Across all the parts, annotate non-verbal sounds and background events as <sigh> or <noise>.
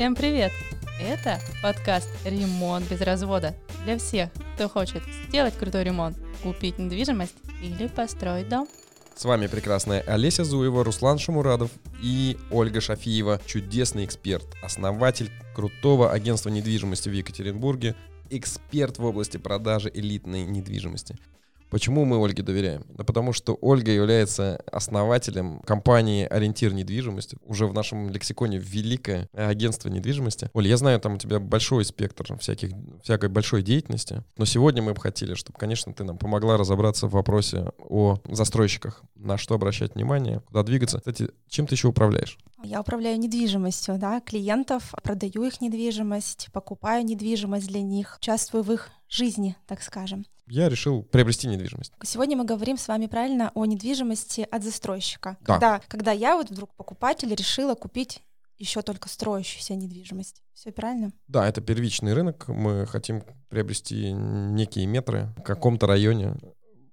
Всем привет! Это подкаст «Ремонт без развода» для всех, кто хочет сделать крутой ремонт, купить недвижимость или построить дом. С вами прекрасная Олеся Зуева, Руслан Шамурадов и Ольга Шафиева, чудесный эксперт, основатель крутого агентства недвижимости в Екатеринбурге, эксперт в области продажи элитной недвижимости. Почему мы Ольге доверяем? Да потому что Ольга является основателем компании «Ориентир недвижимости». Уже в нашем лексиконе великое агентство недвижимости. Оль, я знаю, там у тебя большой спектр всяких, всякой большой деятельности, но сегодня мы бы хотели, чтобы, конечно, ты нам помогла разобраться в вопросе о застройщиках, на что обращать внимание, куда двигаться. Кстати, чем ты еще управляешь? Я управляю недвижимостью, да, клиентов, продаю их недвижимость, покупаю недвижимость для них, участвую в их жизни, так скажем я решил приобрести недвижимость. Сегодня мы говорим с вами правильно о недвижимости от застройщика. Да. Когда, когда я вот вдруг покупатель решила купить еще только строящуюся недвижимость. Все правильно? Да, это первичный рынок. Мы хотим приобрести некие метры в каком-то районе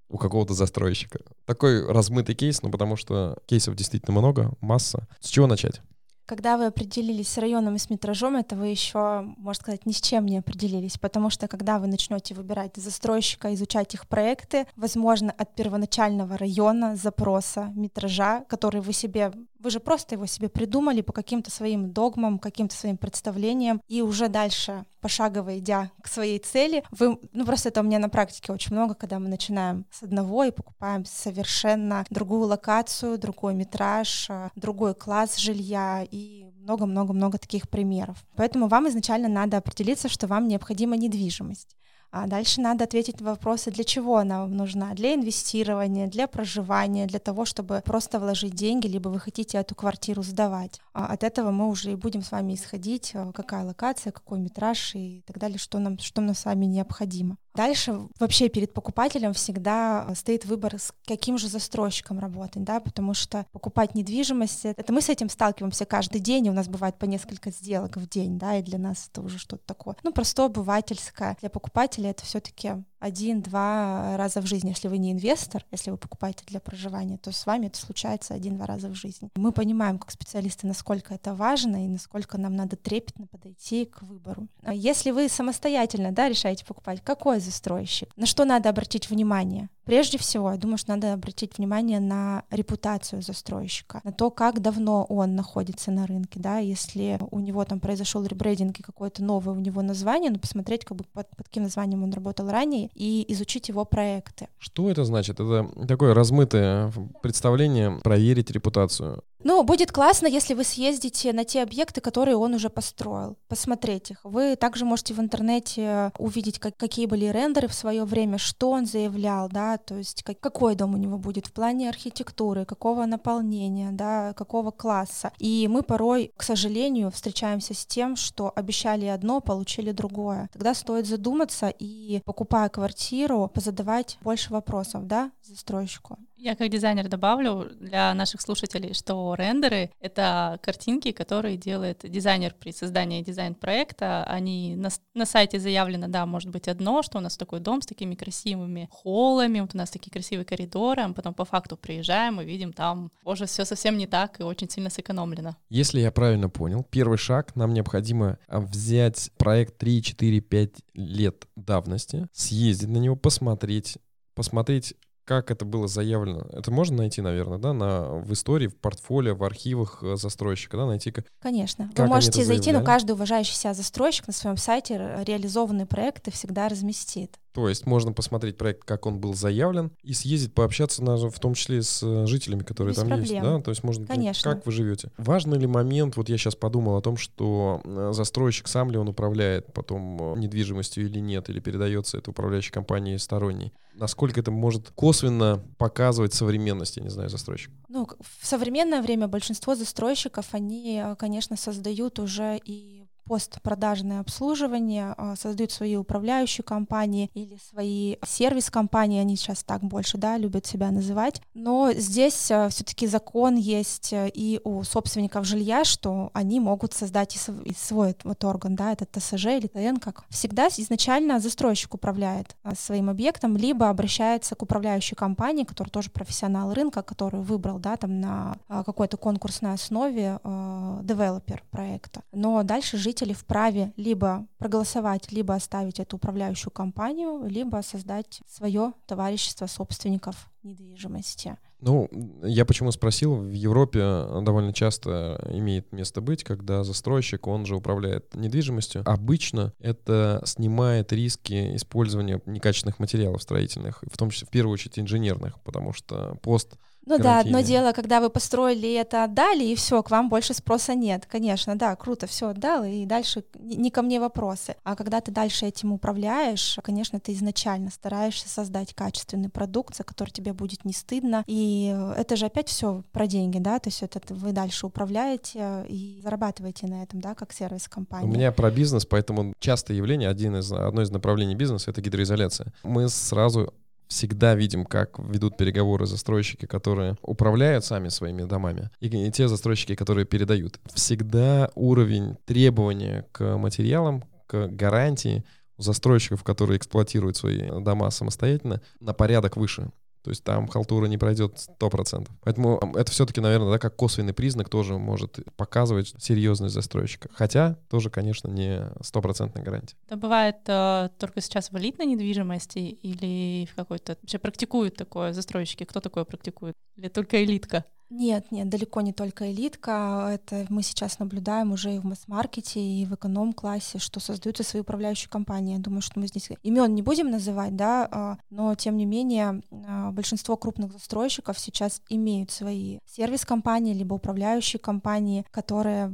у какого-то застройщика. Такой размытый кейс, ну потому что кейсов действительно много, масса. С чего начать? Когда вы определились с районом и с метражом, это вы еще, можно сказать, ни с чем не определились, потому что когда вы начнете выбирать застройщика, изучать их проекты, возможно, от первоначального района, запроса, метража, который вы себе вы же просто его себе придумали по каким-то своим догмам, каким-то своим представлениям, и уже дальше, пошагово идя к своей цели, вы, ну просто это у меня на практике очень много, когда мы начинаем с одного и покупаем совершенно другую локацию, другой метраж, э, другой класс жилья и много-много-много таких примеров. Поэтому вам изначально надо определиться, что вам необходима недвижимость. А дальше надо ответить на вопросы, для чего она вам нужна. Для инвестирования, для проживания, для того, чтобы просто вложить деньги, либо вы хотите эту квартиру сдавать. А от этого мы уже и будем с вами исходить, э, какая локация, какой метраж и так далее, что нам, что нам с вами необходимо. Дальше вообще перед покупателем всегда э, стоит выбор, с каким же застройщиком работать, да, потому что покупать недвижимость, это мы с этим сталкиваемся каждый день, и у нас бывает по несколько сделок в день, да, и для нас это уже что-то такое, ну, простое, обывательское. Для покупателя это все таки один-два раза в жизни. Если вы не инвестор, если вы покупаете для проживания, то с вами это случается один-два раза в жизни. Мы понимаем, как специалисты, насколько это важно и насколько нам надо трепетно подойти к выбору. А если вы самостоятельно да, решаете покупать, какой застройщик, на что надо обратить внимание? Прежде всего, я думаю, что надо обратить внимание на репутацию застройщика, на то, как давно он находится на рынке, да, если у него там произошел ребрейдинг и какое-то новое у него название, ну, посмотреть, как бы под, под каким названием он работал ранее и изучить его проекты. Что это значит? Это такое размытое представление проверить репутацию. Ну, будет классно, если вы съездите на те объекты, которые он уже построил, посмотреть их. Вы также можете в интернете увидеть, как, какие были рендеры в свое время, что он заявлял, да, то есть как, какой дом у него будет в плане архитектуры, какого наполнения, да, какого класса. И мы порой, к сожалению, встречаемся с тем, что обещали одно, получили другое. Тогда стоит задуматься и, покупая квартиру, позадавать больше вопросов, да, застройщику. Я как дизайнер добавлю для наших слушателей, что рендеры — это картинки, которые делает дизайнер при создании дизайн-проекта. Они на, на сайте заявлено, да, может быть одно, что у нас такой дом с такими красивыми холлами, вот у нас такие красивые коридоры, а потом по факту приезжаем и видим там, боже, все совсем не так и очень сильно сэкономлено. Если я правильно понял, первый шаг, нам необходимо а, взять проект 3, 4, 5 лет давности, съездить на него, посмотреть, посмотреть как это было заявлено. Это можно найти, наверное, да, на, в истории, в портфолио, в архивах э, застройщика, да, найти как. Конечно. Как Вы можете зайти, но каждый уважающий себя застройщик на своем сайте реализованные проекты всегда разместит. То есть можно посмотреть проект, как он был заявлен, и съездить пообщаться, на, в том числе с э, жителями, которые Без там проблем. есть. Да? То есть можно Конечно. как вы живете. Важный ли момент, вот я сейчас подумал о том, что э, застройщик сам ли он управляет потом э, недвижимостью или нет, или передается это управляющей компании сторонней. Насколько это может косвенно показывать современность, я не знаю, застройщик? Ну, в современное время большинство застройщиков, они, конечно, создают уже и постпродажное обслуживание, а, создают свои управляющие компании или свои сервис-компании, они сейчас так больше, да, любят себя называть. Но здесь а, все-таки закон есть э, и у собственников жилья, что они могут создать и свой вот орган, да, это ТСЖ или ТН, как всегда изначально застройщик управляет а, своим объектом, либо обращается к управляющей компании, который тоже профессионал рынка, который выбрал, да, там на какой-то конкурсной основе девелопер проекта. Но дальше жить жители вправе либо проголосовать, либо оставить эту управляющую компанию, либо создать свое товарищество собственников недвижимости. Ну, я почему спросил, в Европе довольно часто имеет место быть, когда застройщик, он же управляет недвижимостью. Обычно это снимает риски использования некачественных материалов строительных, в том числе в первую очередь инженерных, потому что пост ну да, одно дело, когда вы построили это, отдали, и все, к вам больше спроса нет. Конечно, да, круто, все отдал, и дальше не ко мне вопросы. А когда ты дальше этим управляешь, конечно, ты изначально стараешься создать качественный продукт, за который тебе будет не стыдно. И это же опять все про деньги, да, то есть это вы дальше управляете и зарабатываете на этом, да, как сервис-компания. У меня про бизнес, поэтому частое явление, один из, одно из направлений бизнеса — это гидроизоляция. Мы сразу всегда видим, как ведут переговоры застройщики, которые управляют сами своими домами, и, те застройщики, которые передают. Всегда уровень требования к материалам, к гарантии застройщиков, которые эксплуатируют свои дома самостоятельно, на порядок выше. То есть там халтура не пройдет 100%. Поэтому это все-таки, наверное, да, как косвенный признак тоже может показывать серьезность застройщика. Хотя тоже, конечно, не стопроцентная гарантия. Это бывает э, только сейчас в элитной недвижимости или в какой-то... Вообще практикуют такое застройщики? Кто такое практикует? Или только элитка? Нет, нет, далеко не только элитка. Это мы сейчас наблюдаем уже и в масс-маркете, и в эконом-классе, что создаются свои управляющие компании. Я думаю, что мы здесь имен не будем называть, да, а, но тем не менее а, большинство крупных застройщиков сейчас имеют свои сервис-компании либо управляющие компании, которые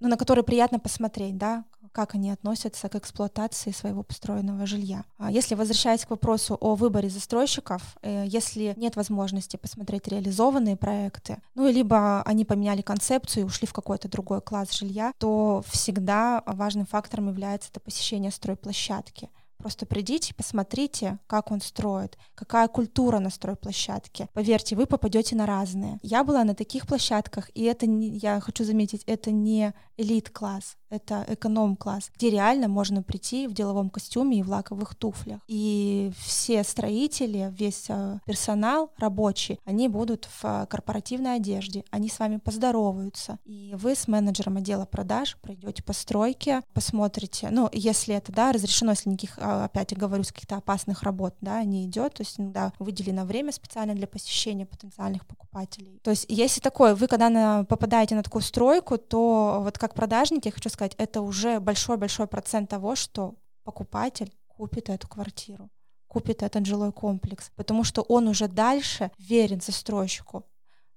ну, на которые приятно посмотреть, да, как они относятся к эксплуатации своего построенного жилья. А если возвращаясь к вопросу о выборе застройщиков, э, если нет возможности посмотреть реализованные проекты, ну, либо они поменяли концепцию и ушли в какой-то другой класс жилья, то всегда важным фактором является это посещение стройплощадки. Просто придите, посмотрите, как он строит, какая культура на стройплощадке. Поверьте, вы попадете на разные. Я была на таких площадках, и это, не, я хочу заметить, это не элит-класс, это эконом-класс, где реально можно прийти в деловом костюме и в лаковых туфлях. И все строители, весь э, персонал рабочий, они будут в э, корпоративной одежде, они с вами поздороваются. И вы с менеджером отдела продаж пройдете по стройке, посмотрите, ну, если это, да, разрешено, если никаких, а, опять я говорю, с каких-то опасных работ, да, не идет, то есть иногда выделено время специально для посещения потенциальных покупателей. То есть если такое, вы когда на, попадаете на такую стройку, то вот как продажник, я хочу сказать, это уже большой-большой процент того, что покупатель купит эту квартиру купит этот жилой комплекс, потому что он уже дальше верен застройщику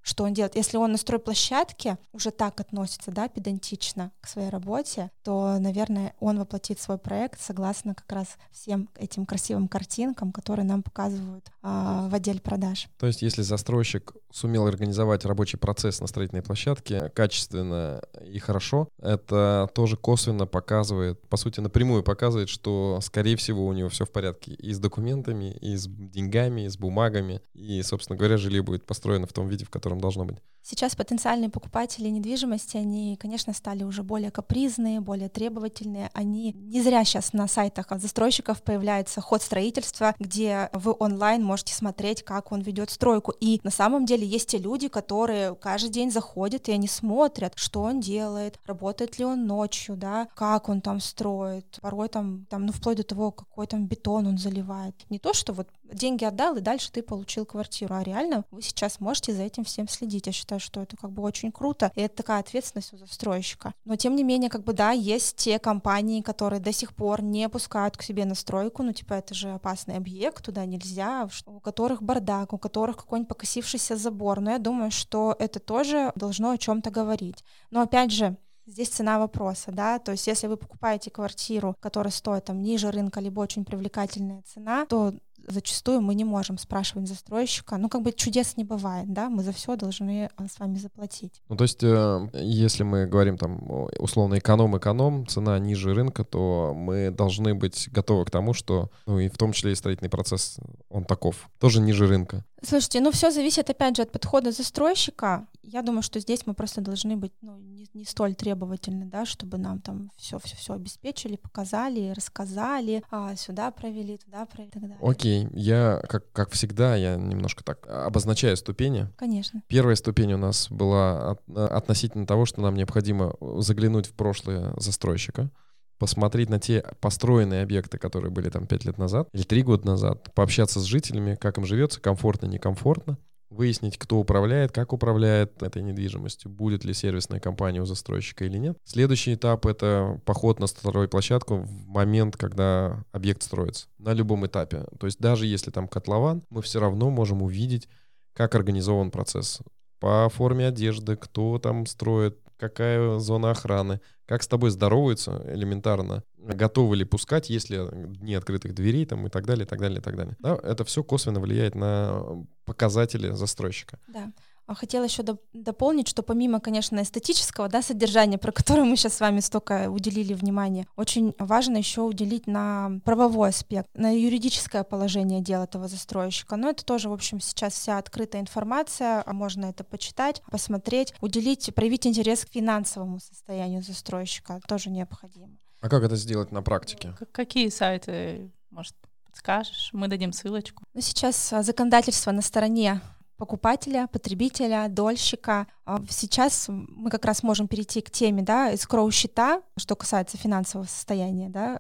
что он делает. Если он на стройплощадке уже так относится, да, педантично к своей работе, то, наверное, он воплотит свой проект согласно как раз всем этим красивым картинкам, которые нам показывают а, в отделе продаж. То есть, если застройщик сумел организовать рабочий процесс на строительной площадке качественно и хорошо, это тоже косвенно показывает, по сути, напрямую показывает, что, скорее всего, у него все в порядке и с документами, и с деньгами, и с бумагами, и, собственно говоря, жилье будет построено в том виде, в котором котором должно быть. Сейчас потенциальные покупатели недвижимости, они, конечно, стали уже более капризные, более требовательные. Они не зря сейчас на сайтах застройщиков появляется ход строительства, где вы онлайн можете смотреть, как он ведет стройку. И на самом деле есть те люди, которые каждый день заходят, и они смотрят, что он делает, работает ли он ночью, да, как он там строит. Порой там, там ну, вплоть до того, какой там бетон он заливает. Не то, что вот деньги отдал, и дальше ты получил квартиру, а реально вы сейчас можете за этим всем следить. Я считаю, что это как бы очень круто, и это такая ответственность у застройщика. Но тем не менее, как бы да, есть те компании, которые до сих пор не пускают к себе настройку, ну типа это же опасный объект, туда нельзя, у которых бардак, у которых какой-нибудь покосившийся забор. Но я думаю, что это тоже должно о чем-то говорить. Но опять же, Здесь цена вопроса, да, то есть если вы покупаете квартиру, которая стоит там ниже рынка, либо очень привлекательная цена, то зачастую мы не можем спрашивать застройщика. Ну, как бы чудес не бывает, да, мы за все должны а, с вами заплатить. Ну, то есть, э, если мы говорим там условно эконом-эконом, цена ниже рынка, то мы должны быть готовы к тому, что, ну, и в том числе и строительный процесс, он таков, тоже ниже рынка. Слушайте, ну все зависит опять же от подхода застройщика. Я думаю, что здесь мы просто должны быть ну, не, не столь требовательны, да, чтобы нам там все все все обеспечили, показали, рассказали, а, сюда провели, туда провели и так далее. Окей, я как как всегда я немножко так обозначаю ступени. Конечно. Первая ступень у нас была от, относительно того, что нам необходимо заглянуть в прошлое застройщика посмотреть на те построенные объекты, которые были там 5 лет назад или 3 года назад, пообщаться с жителями, как им живется, комфортно, некомфортно, выяснить, кто управляет, как управляет этой недвижимостью, будет ли сервисная компания у застройщика или нет. Следующий этап — это поход на строительную площадку в момент, когда объект строится, на любом этапе. То есть даже если там котлован, мы все равно можем увидеть, как организован процесс по форме одежды, кто там строит, какая зона охраны, как с тобой здороваются элементарно, готовы ли пускать, если дни открытых дверей там, и так далее, и так далее, и так далее. Да, это все косвенно влияет на показатели застройщика. Да. А хотела еще дополнить, что помимо, конечно, эстетического да, содержания, про которое мы сейчас с вами столько уделили внимания, очень важно еще уделить на правовой аспект, на юридическое положение дела этого застройщика. Но это тоже, в общем, сейчас вся открытая информация, а можно это почитать, посмотреть, уделить, проявить интерес к финансовому состоянию застройщика тоже необходимо. А как это сделать на практике? Какие сайты, может, подскажешь? Мы дадим ссылочку. Ну, сейчас а, законодательство на стороне покупателя, потребителя, дольщика. А сейчас мы как раз можем перейти к теме да, escrow счета, что касается финансового состояния. Да,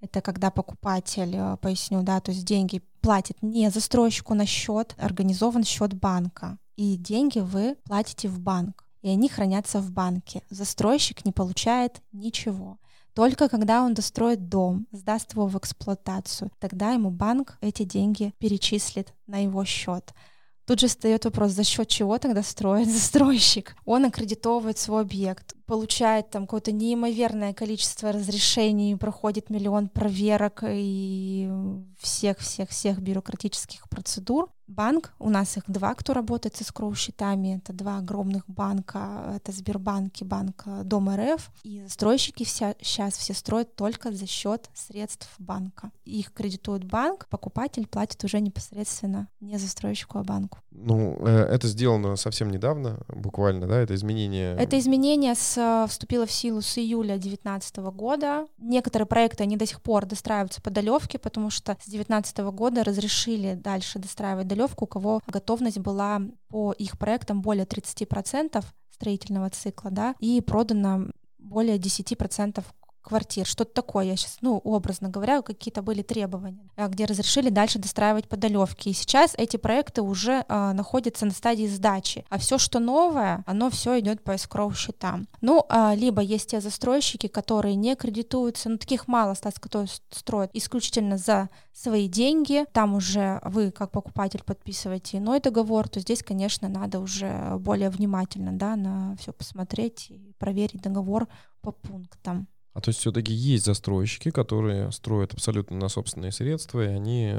это когда покупатель, э, поясню, да, то есть деньги платит не застройщику на счет, организован счет банка. И деньги вы платите в банк, и они хранятся в банке. Застройщик не получает ничего. Только когда он достроит дом, сдаст его в эксплуатацию, тогда ему банк эти деньги перечислит на его счет. Тут же встает вопрос, за счет чего тогда строит <laughs> застройщик? Он аккредитовывает свой объект, получает там какое-то неимоверное количество разрешений, проходит миллион проверок и всех-всех-всех бюрократических процедур. Банк, у нас их два, кто работает с скроу-счетами, это два огромных банка, это Сбербанк и Банк Дом РФ, и застройщики вся, сейчас все строят только за счет средств банка. Их кредитует банк, покупатель платит уже непосредственно не застройщику, а банку. Ну, э, это сделано совсем недавно, буквально, да, это изменение? Это изменение с, вступило в силу с июля 2019 года. Некоторые проекты, они до сих пор достраиваются по долевке, потому что с 2019 года разрешили дальше достраивать долевку, у кого готовность была по их проектам более 30% строительного цикла, да, и продано более 10% квартир, что-то такое, я сейчас, ну, образно говоря, какие-то были требования, а, где разрешили дальше достраивать подолевки. И сейчас эти проекты уже э, находятся на стадии сдачи, а все, что новое, оно все идет по escrow счетам. Ну, э, либо есть те застройщики, которые не кредитуются, ну, таких мало остается, которые строят исключительно за свои деньги, там уже вы, как покупатель, подписываете иной договор, то здесь, конечно, надо уже более внимательно, да, на все посмотреть и проверить договор по пунктам. А то есть все-таки есть застройщики, которые строят абсолютно на собственные средства, и они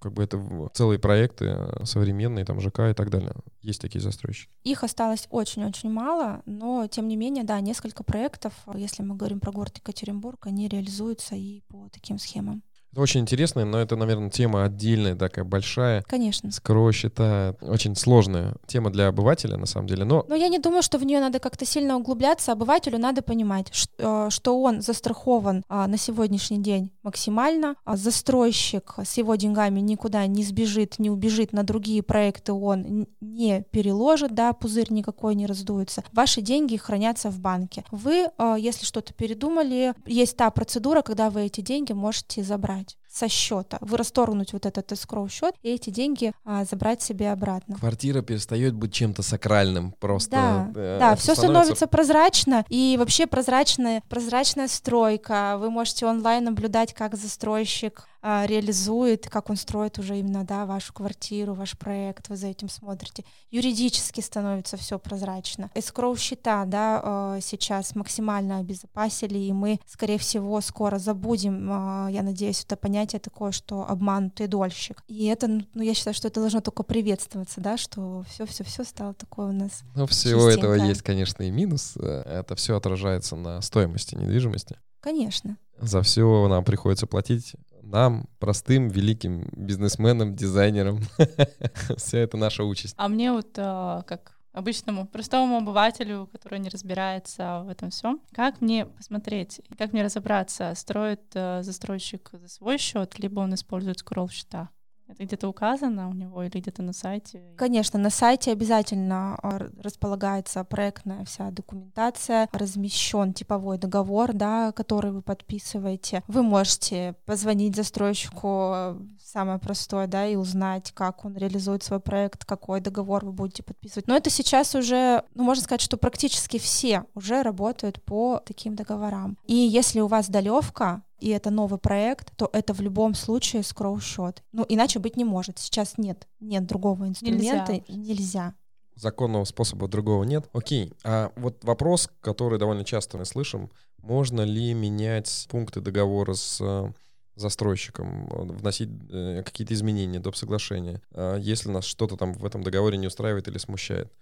как бы это целые проекты э, современные, там ЖК и так далее. Есть такие застройщики. Их осталось очень-очень мало, но тем не менее, да, несколько проектов, если мы говорим про город Екатеринбург, они реализуются и по таким схемам. Это очень интересно, но это, наверное, тема отдельная, такая большая. Конечно. Скоро счета очень сложная тема для обывателя, на самом деле. Но, но я не думаю, что в нее надо как-то сильно углубляться. Обывателю надо понимать, что, э, что он застрахован а, на сегодняшний день максимально. А застройщик с его деньгами никуда не сбежит, не убежит на другие проекты, он не переложит, да, пузырь никакой не раздуется. Ваши деньги хранятся в банке. Вы, э, если что-то передумали, есть та процедура, когда вы эти деньги можете забрать со счета, вы расторгнуть вот этот escrow счет и эти деньги а, забрать себе обратно. Квартира перестает быть чем-то сакральным, просто. Да, э, да, все становится... становится прозрачно и вообще прозрачная, прозрачная стройка. Вы можете онлайн наблюдать, как застройщик а, реализует, как он строит уже именно да, вашу квартиру, ваш проект, вы за этим смотрите. Юридически становится все прозрачно. Escrow счета да, а, сейчас максимально обезопасили, и мы, скорее всего, скоро забудем, а, я надеюсь, это понятие такое, что обманутый дольщик. И это, ну, я считаю, что это должно только приветствоваться, да, что все-все-все стало такое у нас. Но всего этого есть, конечно, и минус. Это все отражается на стоимости недвижимости. Конечно. За все нам приходится платить нам, простым, великим бизнесменам, дизайнерам. <laughs> Вся это наша участь. А мне вот а, как обычному простому обывателю, который не разбирается в этом всем. Как мне посмотреть, как мне разобраться, строит э, застройщик за свой счет, либо он использует скролл счета? Это где-то указано у него или где-то на сайте? Конечно, на сайте обязательно а, располагается проектная вся документация, размещен типовой договор, да, который вы подписываете. Вы можете позвонить застройщику самое простое, да, и узнать, как он реализует свой проект, какой договор вы будете подписывать. Но это сейчас уже, ну, можно сказать, что практически все уже работают по таким договорам. И если у вас долевка, и это новый проект, то это в любом случае скроу-счет. Ну, иначе быть не может. Сейчас нет, нет другого инструмента, нельзя. нельзя. Законного способа другого нет. Окей, а вот вопрос, который довольно часто мы слышим, можно ли менять пункты договора с э, застройщиком, вносить э, какие-то изменения, доп. соглашения, а если нас что-то там в этом договоре не устраивает или смущает?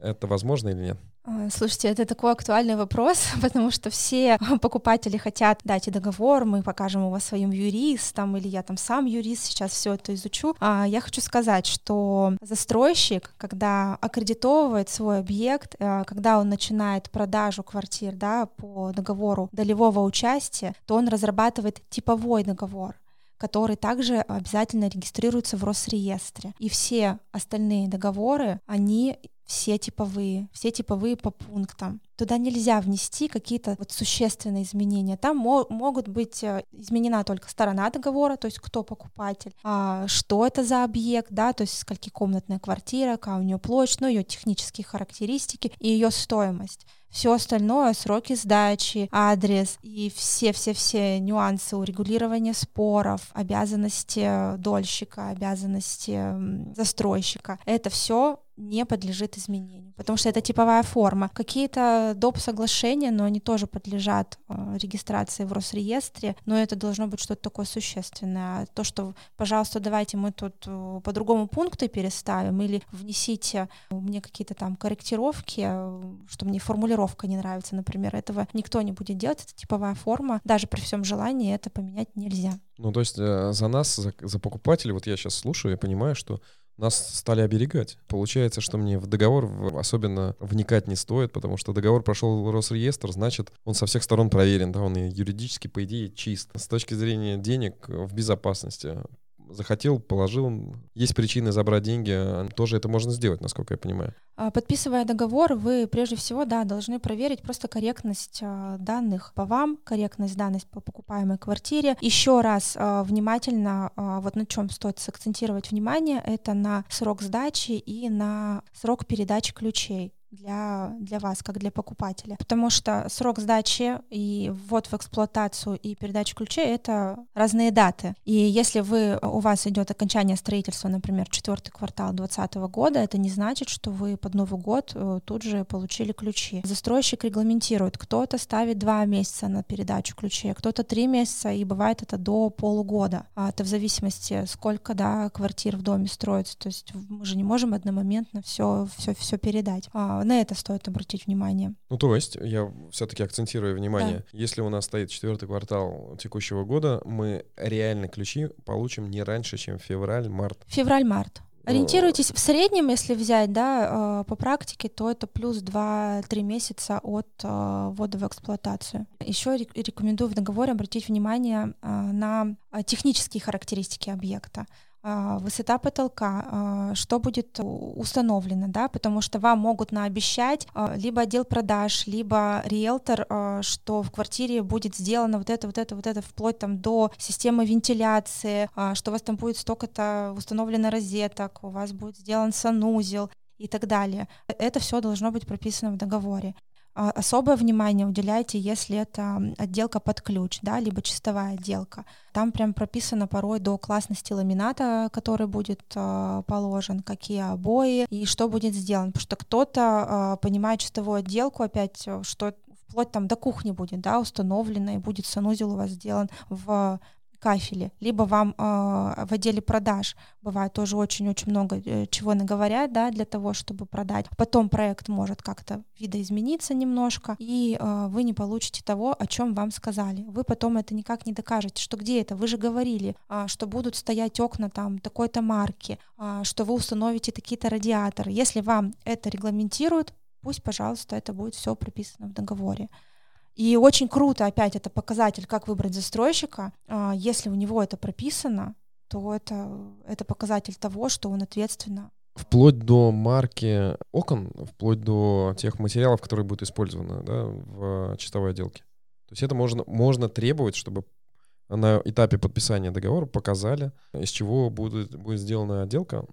Это возможно или нет? А, слушайте, это такой актуальный вопрос, <laughs> потому что все <laughs> покупатели хотят дать договор, мы покажем его своим юристам, или я там сам юрист, сейчас все это изучу. А я хочу сказать, что застройщик, когда аккредитовывает свой объект, э, когда он начинает продажу квартир да, по договору долевого участия, то он разрабатывает типовой договор который также обязательно регистрируется в Росреестре. И все остальные договоры, они все типовые, все типовые по пунктам. Туда нельзя внести какие-то вот существенные изменения. Там мо- могут быть э, изменена только сторона договора, то есть кто покупатель, а, что это за объект, да, то есть скольки комнатная квартира, какая у нее площадь, ну, ее технические характеристики и ее стоимость. Все остальное, сроки сдачи, адрес и все-все-все нюансы урегулирования споров, обязанности дольщика, обязанности застройщика, это все не подлежит изменению, потому что это типовая форма. Какие-то доп. соглашения, но они тоже подлежат э, регистрации в Росреестре, но это должно быть что-то такое существенное. А то, что, пожалуйста, давайте мы тут э, по другому пункту переставим или внесите мне какие-то там корректировки, э, что мне формулировка не нравится, например, этого никто не будет делать, это типовая форма, даже при всем желании это поменять нельзя. Ну, то есть э, за нас, за, за покупателей, вот я сейчас слушаю, я понимаю, что нас стали оберегать. Получается, что мне в договор особенно вникать не стоит, потому что договор прошел Росреестр, значит, он со всех сторон проверен, да, он и юридически, по идее, чист. С точки зрения денег в безопасности захотел, положил. Есть причины забрать деньги, а тоже это можно сделать, насколько я понимаю. А, подписывая договор, вы прежде всего, да, должны проверить просто корректность а, данных по вам, корректность данных по покупаемой квартире. Еще раз внимательно, вот на чем стоит сакцентировать внимание, это на срок сдачи и на срок передачи ключей для, для вас, как для покупателя. Потому что срок сдачи и ввод в эксплуатацию и передача ключей — это разные даты. И если вы, у вас идет окончание строительства, например, четвертый квартал 2020 года, это не значит, что вы под Новый год э, тут же получили ключи. Застройщик регламентирует, кто-то ставит два месяца на передачу ключей, а кто-то три месяца, и бывает это до полугода. А это в зависимости, сколько да, квартир в доме строится. То есть мы же не можем одномоментно все, все, все передать. На это стоит обратить внимание. Ну, то есть, я все-таки акцентирую внимание, да. если у нас стоит четвертый квартал текущего года, мы реально ключи получим не раньше, чем февраль-март. Февраль-март. Ориентируйтесь в среднем, если взять, да, э, по практике, то это плюс 2-3 месяца от э, ввода в эксплуатацию. Еще рекомендую в договоре обратить внимание э, на технические характеристики объекта. А, высота потолка, а, что будет установлено, да, потому что вам могут наобещать а, либо отдел продаж, либо риэлтор, что в квартире будет сделано вот это, вот это, вот это, вплоть там до системы вентиляции, что у вас там будет столько-то установлено розеток, у вас будет сделан санузел и так далее. Это все должно быть прописано в договоре. А, особое внимание уделяйте, если это отделка под ключ, да, либо чистовая отделка. Там прям прописано порой до классности ламината, который будет э, положен, какие обои и что будет сделано. Потому что кто-то э, понимает чистовую отделку опять, что вплоть там до кухни будет, да, установлено, и будет санузел у вас сделан в кафеле, либо вам э, в отделе продаж бывает тоже очень-очень много э, чего наговорят, да, для того, чтобы продать. Потом проект может как-то видоизмениться немножко, и э, вы не получите того, о чем вам сказали. Вы потом это никак не докажете, что где это? Вы же говорили, э, что будут стоять окна там такой-то марки, э, что вы установите такие-то радиаторы. Если вам это регламентируют, пусть, пожалуйста, это будет все прописано в договоре. И очень круто, опять, это показатель, как выбрать застройщика. А, если у него это прописано, то это, это показатель того, что он ответственно Вплоть до марки окон, вплоть до тех материалов, которые будут использованы да, в чистовой отделке. То есть это можно, можно требовать, чтобы на этапе подписания договора показали, из чего будет, будет сделана отделка.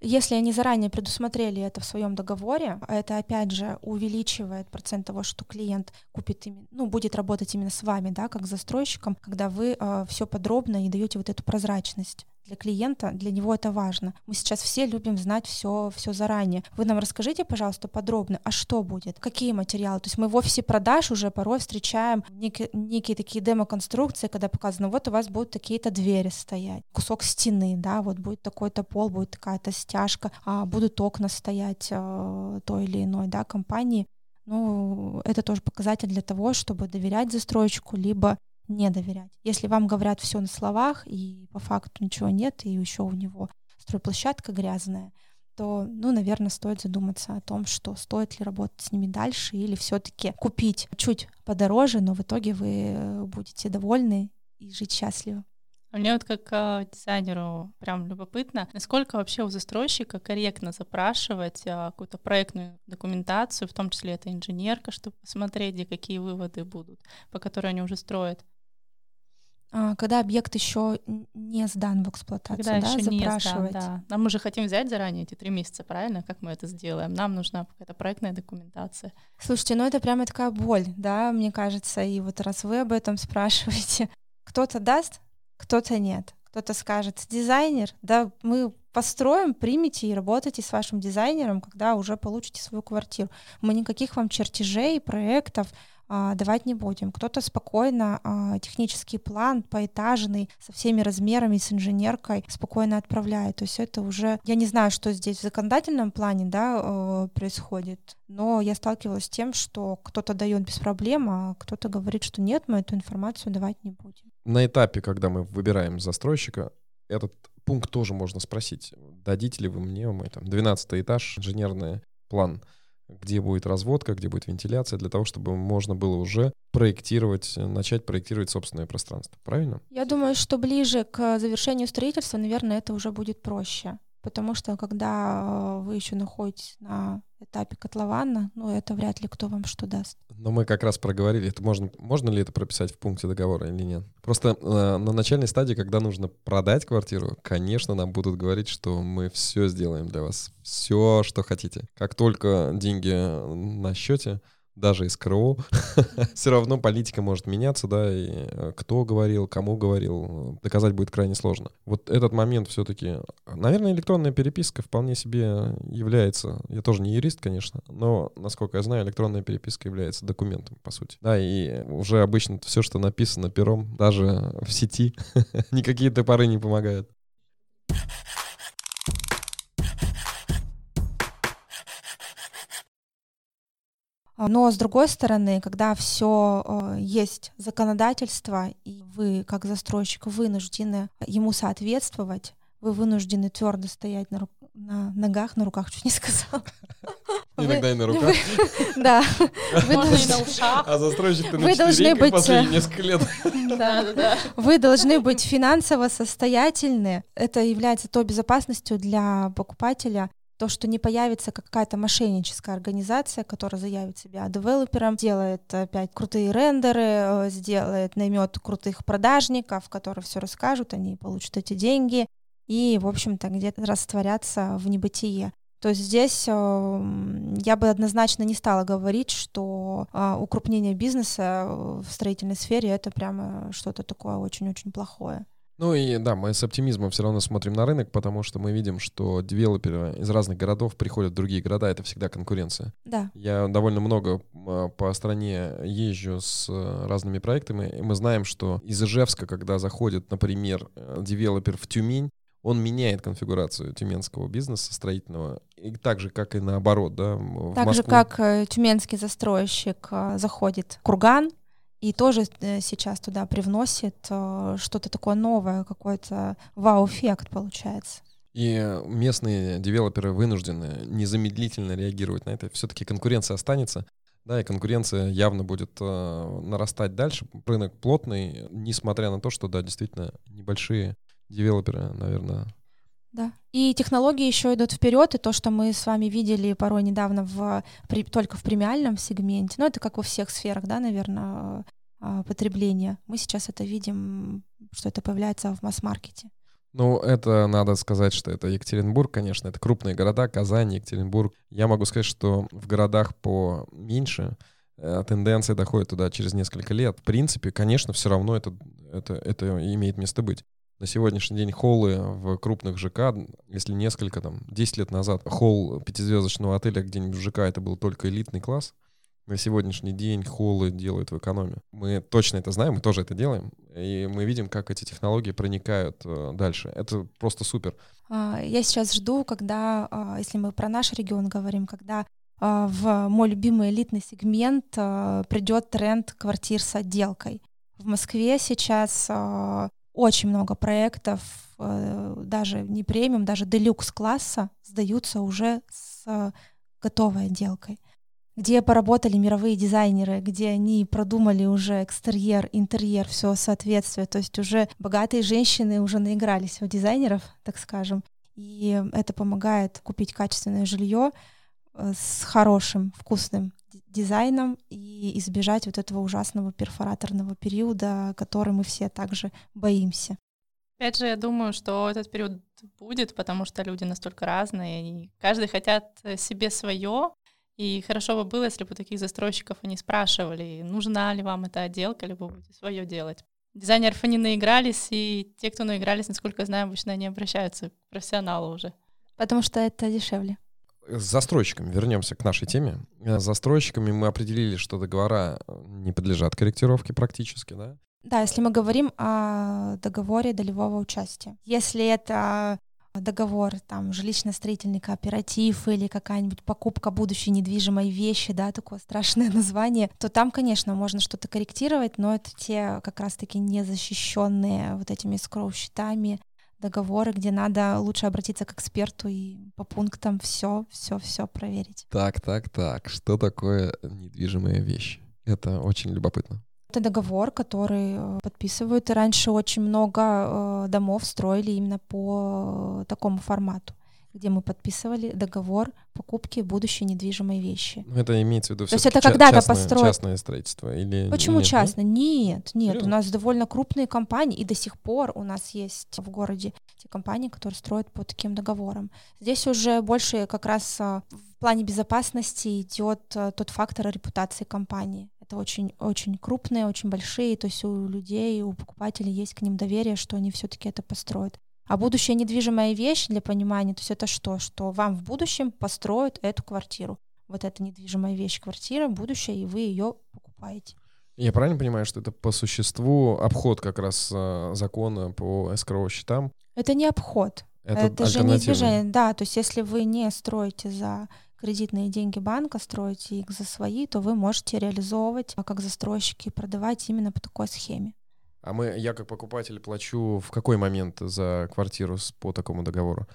Если они заранее предусмотрели это в своем договоре, а это опять же увеличивает процент того, что клиент купит, ну, будет работать именно с вами, да, как застройщиком, когда вы э, все подробно и даете вот эту прозрачность для клиента, для него это важно. Мы сейчас все любим знать все, все заранее. Вы нам расскажите, пожалуйста, подробно, а что будет, какие материалы. То есть мы в офисе продаж уже порой встречаем некие, некие такие демо-конструкции, когда показано, вот у вас будут такие-то двери стоять, кусок стены, да, вот будет такой-то пол, будет такая-то стяжка, а будут окна стоять а, той или иной, да, компании. Ну, это тоже показатель для того, чтобы доверять застройщику, либо не доверять. Если вам говорят все на словах, и по факту ничего нет, и еще у него стройплощадка грязная, то, ну, наверное, стоит задуматься о том, что стоит ли работать с ними дальше или все-таки купить чуть подороже, но в итоге вы будете довольны и жить счастливо. Мне вот как э, дизайнеру прям любопытно, насколько вообще у застройщика корректно запрашивать э, какую-то проектную документацию, в том числе это инженерка, чтобы посмотреть, где какие выводы будут, по которым они уже строят. А, когда объект еще не сдан в эксплуатацию, когда да, еще запрашивать. Не сдан, да. Нам мы же хотим взять заранее эти три месяца, правильно? Как мы это сделаем? Нам нужна какая-то проектная документация. Слушайте, ну это прямо такая боль, да, мне кажется, и вот раз вы об этом спрашиваете, <laughs> кто-то даст, кто-то нет. Кто-то скажет, дизайнер, да, мы построим, примите и работайте с вашим дизайнером, когда уже получите свою квартиру. Мы никаких вам чертежей, проектов, давать не будем. Кто-то спокойно а, технический план поэтажный со всеми размерами, с инженеркой спокойно отправляет. То есть это уже, я не знаю, что здесь в законодательном плане да, э, происходит, но я сталкивалась с тем, что кто-то дает без проблем, а кто-то говорит, что нет, мы эту информацию давать не будем. На этапе, когда мы выбираем застройщика, этот пункт тоже можно спросить. Дадите ли вы мне мой там 12 этаж, инженерный план — где будет разводка, где будет вентиляция, для того, чтобы можно было уже проектировать, начать проектировать собственное пространство. Правильно? Я думаю, что ближе к завершению строительства, наверное, это уже будет проще. Потому что когда э, вы еще находитесь на этапе котлована, ну, это вряд ли кто вам что даст. Но мы как раз проговорили, это можно, можно ли это прописать в пункте договора или нет? Просто э, на начальной стадии, когда нужно продать квартиру, конечно, нам будут говорить, что мы все сделаем для вас, все, что хотите. Как только деньги на счете, даже из КРО, <laughs> все равно политика может меняться, да, и э, кто говорил, кому говорил, доказать будет крайне сложно. Вот этот момент все-таки, наверное, электронная переписка вполне себе является, я тоже не юрист, конечно, но, насколько я знаю, электронная переписка является документом, по сути. Да, и уже обычно все, что написано пером, даже в сети, <laughs> никакие топоры не помогают. Но с другой стороны, когда все э, есть законодательство, и вы, как застройщик, вынуждены ему соответствовать, вы вынуждены твердо стоять на, на ногах, на руках, чуть не сказал. <laughs> Иногда и на руках. <laughs> Да. <laughs> Ушах. А застройщик ты на четвереньках последние несколько лет. Да, да, да. Вы должны быть финансово состоятельны. Это является той безопасностью для покупателя, то, что не появится какая-то мошенническая организация, которая заявит себя девелопером, делает опять крутые рендеры, э, сделает, наймет крутых продажников, которые все расскажут, они получат эти деньги и, в общем-то, где-то растворятся в небытие. То есть здесь э, я бы однозначно не стала говорить, что э, укрупнение бизнеса в строительной сфере это прямо что-то такое очень-очень плохое. Ну и да, мы с оптимизмом все равно смотрим на рынок, потому что мы видим, что девелоперы из разных городов приходят в другие города, это всегда конкуренция. Да. Я довольно много а, по стране езжу с э, разными проектами, и мы знаем, что из Ижевска, когда заходит, например, э, девелопер в Тюмень, он меняет конфигурацию тюменского бизнеса строительного, и так же, как и наоборот, да, в Так же, Москву. как э, тюменский застройщик э, заходит в Курган, и тоже э, сейчас туда привносит э, что-то такое новое, какой-то вау-эффект получается. И местные девелоперы вынуждены незамедлительно реагировать на это. Все-таки конкуренция останется. Да, и конкуренция явно будет э, нарастать дальше. Рынок плотный, несмотря на то, что, да, действительно, небольшие девелоперы, наверное. Да. И технологии еще идут вперед, и то, что мы с вами видели порой недавно в, при, только в премиальном сегменте, ну это как во всех сферах, да, наверное, э, потребления. Мы сейчас это видим, что это появляется в масс-маркете. Ну, это надо сказать, что это Екатеринбург, конечно, это крупные города, Казань, Екатеринбург. Я могу сказать, что в городах поменьше э, тенденция доходит туда через несколько лет. В принципе, конечно, все равно это, это, это имеет место быть. На сегодняшний день холлы в крупных ЖК, если несколько, там, 10 лет назад холл пятизвездочного отеля где-нибудь в ЖК это был только элитный класс, на сегодняшний день холлы делают в экономию. Мы точно это знаем, мы тоже это делаем, и мы видим, как эти технологии проникают э, дальше. Это просто супер. А, Я сейчас жду, когда, а, если мы про наш регион говорим, когда а, в мой любимый элитный сегмент придет тренд квартир с отделкой. В Москве сейчас очень много проектов, э, даже не премиум, даже делюкс класса сдаются уже с а, готовой отделкой где поработали мировые дизайнеры, где они продумали уже экстерьер, интерьер, все соответствие. То есть уже богатые женщины уже наигрались в дизайнеров, так скажем. И это помогает купить качественное жилье э, с хорошим, вкусным ди- дизайном и избежать вот этого ужасного перфораторного периода, который мы все также боимся. Опять же, я думаю, что этот период будет, потому что люди настолько разные, и каждый хотят э, себе свое. И хорошо бы было, если бы таких застройщиков они спрашивали, нужна ли вам эта отделка, либо вы будете свое делать. Дизайнеров они наигрались, и те, кто наигрались, насколько я знаю, обычно они обращаются к профессионалу уже. Потому что это дешевле. С застройщиками, вернемся к нашей теме. Э, С застройщиками мы определили, что договора э, не подлежат корректировке практически, да? Да, если мы говорим о договоре долевого участия. Если это договор, там, жилищно-строительный кооператив или какая-нибудь покупка будущей недвижимой вещи, да, такое страшное <laughs> название, то там, конечно, можно что-то корректировать, но это те как раз-таки незащищенные вот этими скроу-счетами договоры, где надо лучше обратиться к эксперту и по пунктам все, все, все проверить. Так, так, так. Что такое недвижимая вещь? Это очень любопытно. Это договор, который э, подписывают, и раньше очень много э, домов строили именно по э, такому формату, где мы подписывали договор покупки будущей недвижимой вещи. Ну, Это имеется в виду То есть это когда-то частное, построить- частное строительство или Почему нет, да? частно? Нет, нет. Серьезно? У нас довольно крупные компании, и до сих пор у нас есть в городе те компании, которые строят по таким договорам. Здесь уже больше как раз а, в плане безопасности идет а, тот фактор репутации компании. Это очень, очень крупные, очень большие, то есть у людей, у покупателей есть к ним доверие, что они все-таки это построят. А будущая недвижимая вещь для понимания, то есть это что? Что вам в будущем построят эту квартиру. Вот эта недвижимая вещь квартира, будущее, и вы ее покупаете. Я правильно понимаю, что это по существу обход как раз э, закона по эскроу счетам? Это не обход. Это, Это, же не движение. Да, то есть если вы не строите за кредитные деньги банка, строите их за свои, то вы можете реализовывать а как застройщики и продавать именно по такой схеме. А мы, я как покупатель плачу в какой момент за квартиру с- по такому договору?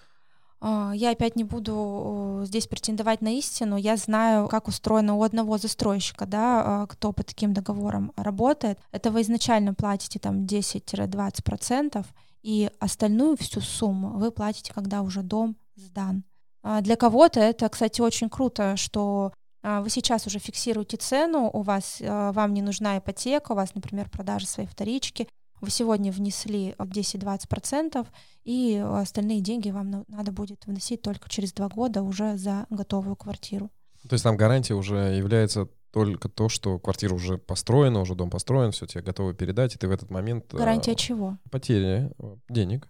А, Я опять не буду э, здесь претендовать на истину. Я знаю, как устроено у одного застройщика, да, а, кто по таким договорам работает. Это вы изначально платите там 10-20%, и остальную всю сумму вы платите, когда уже дом сдан. А, Для кого-то это, кстати, очень круто, что вы сейчас уже фиксируете цену, у вас, а, вам не нужна ипотека, у вас, например, продажа своей вторички, вы сегодня внесли 10-20%, и остальные деньги вам на- надо будет вносить только через два года уже за готовую квартиру. То есть там гарантия уже является только то, что квартира уже построена, уже дом построен, все тебе готовы передать, и ты в этот момент... Гарантия чего? Потери денег.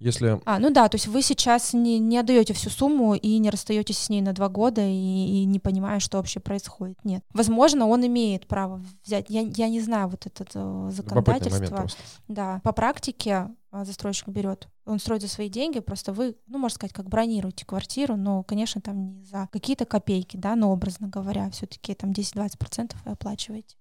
Если... А, ну да, то есть вы сейчас не, не отдаете всю сумму и не расстаетесь с ней на два года и, и не понимая, что вообще происходит. Нет. Возможно, он имеет право взять. Я, я не знаю вот это э, законодательство. Да. По практике э, застройщик берет. Он строит за свои деньги, просто вы, ну, можно сказать, как бронируете квартиру, но, конечно, там не за какие-то копейки, да, но образно говоря, все-таки там 10-20% вы оплачиваете.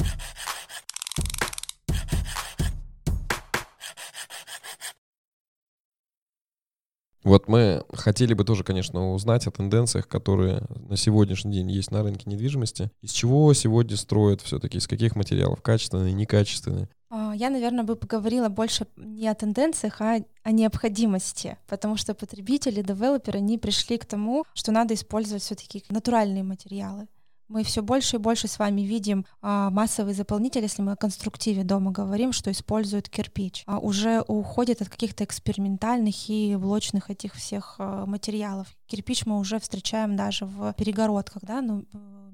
Вот мы хотели бы тоже, конечно, узнать о тенденциях, которые на сегодняшний день есть на рынке недвижимости. Из чего сегодня строят все-таки, из каких материалов, качественные, некачественные? А, я, наверное, бы поговорила больше не о тенденциях, а о необходимости, потому что потребители, девелоперы, они пришли к тому, что надо использовать все-таки натуральные материалы. Мы все больше и больше с вами видим а, массовый заполнитель, если мы о конструктиве дома говорим, что используют кирпич. А уже уходит от каких-то экспериментальных и блочных этих всех а, материалов. Кирпич мы уже встречаем даже в перегородках, да, ну,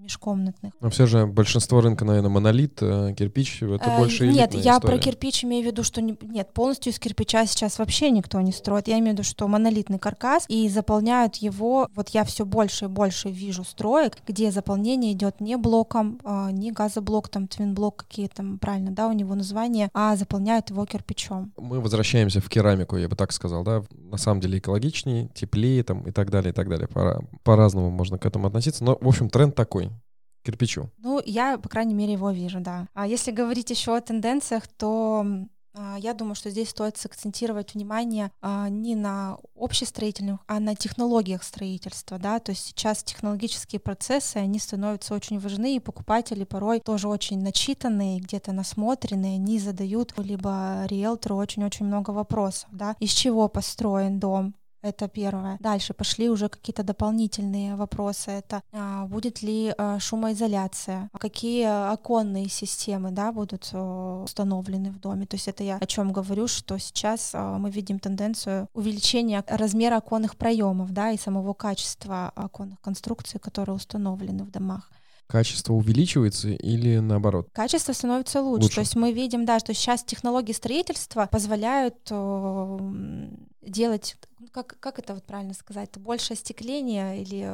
межкомнатных. Но все же большинство рынка, наверное, монолит, э, кирпич — это э, больше Нет, я история. про кирпич имею в виду, что не, нет, полностью из кирпича сейчас вообще никто не строит. Я имею в виду, что монолитный каркас, и заполняют его, вот я все больше и больше вижу строек, где заполнение идет не блоком, э, не газоблок, там, твинблок какие там, правильно, да, у него название, а заполняют его кирпичом. Мы возвращаемся в керамику, я бы так сказал, да, на самом деле экологичнее, теплее там и так далее, и так далее. По- по-разному можно к этому относиться, но, в общем, тренд такой кирпичу? Ну, я, по крайней мере, его вижу, да. А если говорить еще о тенденциях, то а, я думаю, что здесь стоит сакцентировать внимание а, не на общестроительных, а на технологиях строительства, да, то есть сейчас технологические процессы, они становятся очень важны, и покупатели порой тоже очень начитанные, где-то насмотренные, они задают либо риэлтору очень-очень много вопросов, да, из чего построен дом, это первое. Дальше пошли уже какие-то дополнительные вопросы. Это а, будет ли а, шумоизоляция, какие оконные системы да, будут а, установлены в доме. То есть это я о чем говорю, что сейчас а, мы видим тенденцию увеличения размера оконных проемов да, и самого качества оконных конструкций, которые установлены в домах качество увеличивается или наоборот? Качество становится лучше. лучше. То есть мы видим, да, что сейчас технологии строительства позволяют делать, ну, как, как это вот правильно сказать, больше остекления или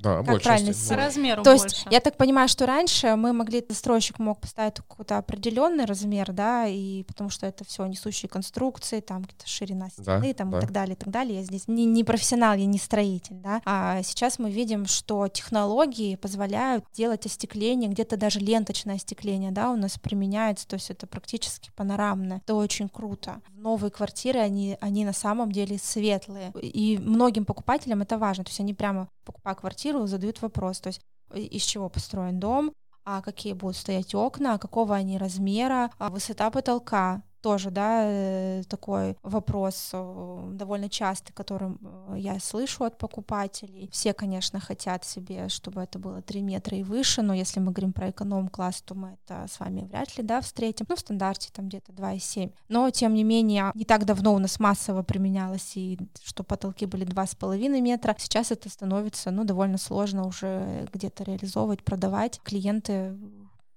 да, как больше правильно по размеру То больше. есть я так понимаю, что раньше мы могли, застройщик мог поставить какой-то определенный размер, да, и потому что это все несущие конструкции, там какая-то ширина стены, да, там да. и так далее, и так далее. Я здесь не, не профессионал, я не строитель, да. А сейчас мы видим, что технологии позволяют делать остекление, где-то даже ленточное остекление, да, у нас применяется, то есть это практически панорамное. Это очень круто. Новые квартиры, они, они на самом деле светлые. И многим покупателям это важно, то есть они прямо покупая квартиру, задают вопрос, то есть из чего построен дом, а какие будут стоять окна, какого они размера, а высота потолка, тоже, да, э, такой вопрос э, довольно частый, который э, я слышу от покупателей. Все, конечно, хотят себе, чтобы это было 3 метра и выше, но если мы говорим про эконом-класс, то мы это с вами вряд ли, да, встретим. Ну, в стандарте там где-то 2,7. Но, тем не менее, не так давно у нас массово применялось, и что потолки были 2,5 метра. Сейчас это становится, ну, довольно сложно уже где-то реализовывать, продавать. Клиенты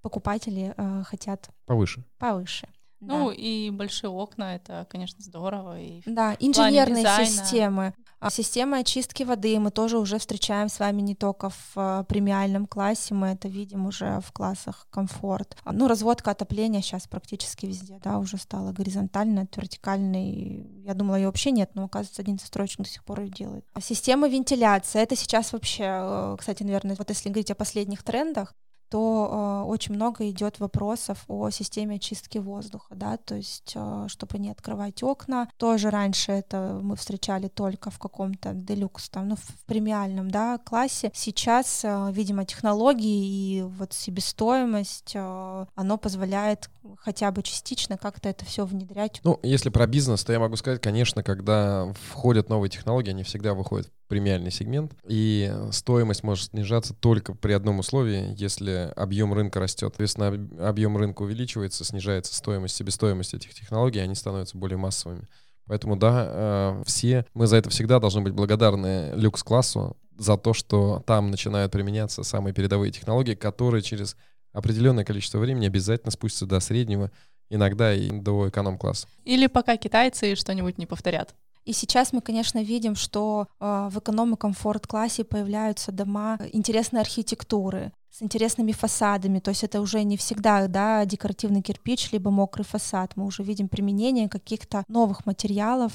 покупатели э, хотят повыше. Повыше. Ну да. и большие окна, это, конечно, здорово. И да, инженерные системы. А система очистки воды мы тоже уже встречаем с вами не только в а, премиальном классе, мы это видим уже в классах комфорт. А, ну, разводка отопления сейчас практически везде, да, уже стала горизонтальной, вертикальной. Я думала, ее вообще нет, но, оказывается, один застройщик до сих пор ее делает. Система вентиляции, это сейчас вообще, э, кстати, наверное, вот если говорить о последних трендах, то э, очень много идет вопросов о системе очистки воздуха, да, то есть э, чтобы не открывать окна. Тоже раньше это мы встречали только в каком-то делюкс, там, ну, в премиальном, да, классе. Сейчас, э, видимо, технологии и вот себестоимость, э, оно позволяет хотя бы частично как-то это все внедрять. Ну, если про бизнес, то я могу сказать, конечно, когда входят новые технологии, они всегда выходят премиальный сегмент, и стоимость может снижаться только при одном условии, если объем рынка растет. Соответственно, объем рынка увеличивается, снижается стоимость, себестоимость этих технологий, они становятся более массовыми. Поэтому да, э, все мы за это всегда должны быть благодарны люкс-классу, за то, что там начинают применяться самые передовые технологии, которые через определенное количество времени обязательно спустятся до среднего, иногда и до эконом-класса. Или пока китайцы что-нибудь не повторят. И сейчас мы, конечно, видим, что э, в эконом- и комфорт-классе появляются дома интересной архитектуры с интересными фасадами, то есть это уже не всегда да, декоративный кирпич, либо мокрый фасад, мы уже видим применение каких-то новых материалов,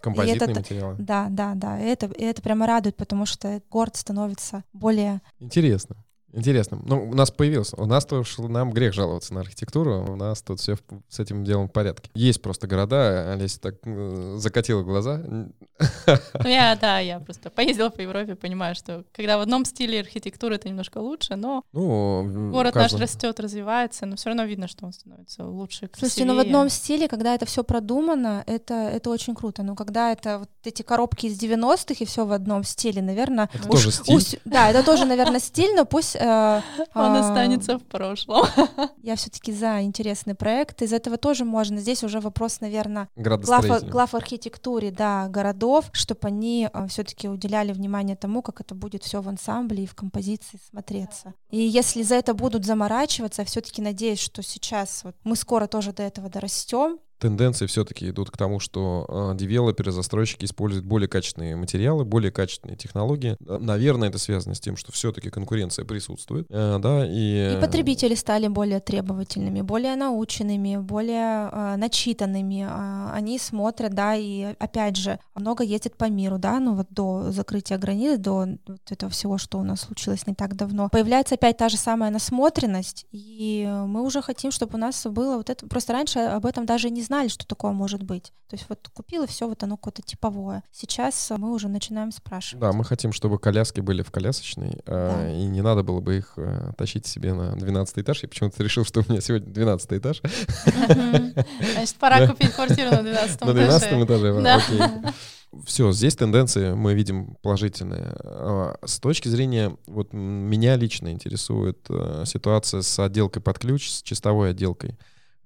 Композитные это, материалы. Да, да, да. И это, и это прямо радует, потому что город становится более... Интересно. Интересно. Ну, у нас появился. У нас тоже нам грех жаловаться на архитектуру. У нас тут все с этим делом в порядке. Есть просто города, Олеся так э, закатила глаза. Ну, я, да, я просто поездила по Европе, понимаю, что когда в одном стиле архитектуры это немножко лучше, но ну, город наш растет, развивается, но все равно видно, что он становится лучше, красивее. Слушайте, ну в одном стиле, когда это все продумано, это, это очень круто. Но когда это вот эти коробки из 90-х и все в одном стиле, наверное... Это уж, тоже стиль? Уж, да, это тоже, наверное, стиль, но пусть Э, Он а, останется в прошлом. <laughs> Я все-таки за интересный проект. Из этого тоже можно. Здесь уже вопрос, наверное, глав, глав архитектуре, да, городов, чтобы они э, все-таки уделяли внимание тому, как это будет все в ансамбле и в композиции смотреться. И если за это будут заморачиваться, я все-таки надеюсь, что сейчас вот мы скоро тоже до этого дорастем, тенденции все-таки идут к тому, что э, девелоперы, застройщики используют более качественные материалы, более качественные технологии. Наверное, это связано с тем, что все-таки конкуренция присутствует, э, да, и... И потребители стали более требовательными, более наученными, более э, начитанными. Э, они смотрят, да, и опять же, много ездят по миру, да, ну вот до закрытия границ, до вот этого всего, что у нас случилось не так давно. Появляется опять та же самая насмотренность, и мы уже хотим, чтобы у нас было вот это... Просто раньше об этом даже не знали, что такое может быть. То есть вот купил и все, вот оно какое-то типовое. Сейчас мы уже начинаем спрашивать. Да, мы хотим, чтобы коляски были в колясочной, а, да. и не надо было бы их а, тащить себе на 12 этаж. Я почему-то решил, что у меня сегодня 12 этаж. Значит, пора купить квартиру на 12 этаже. На 12 этаже, да. Все, здесь тенденции мы видим положительные. А, с точки зрения, вот меня лично интересует ситуация с отделкой под ключ, с чистовой отделкой.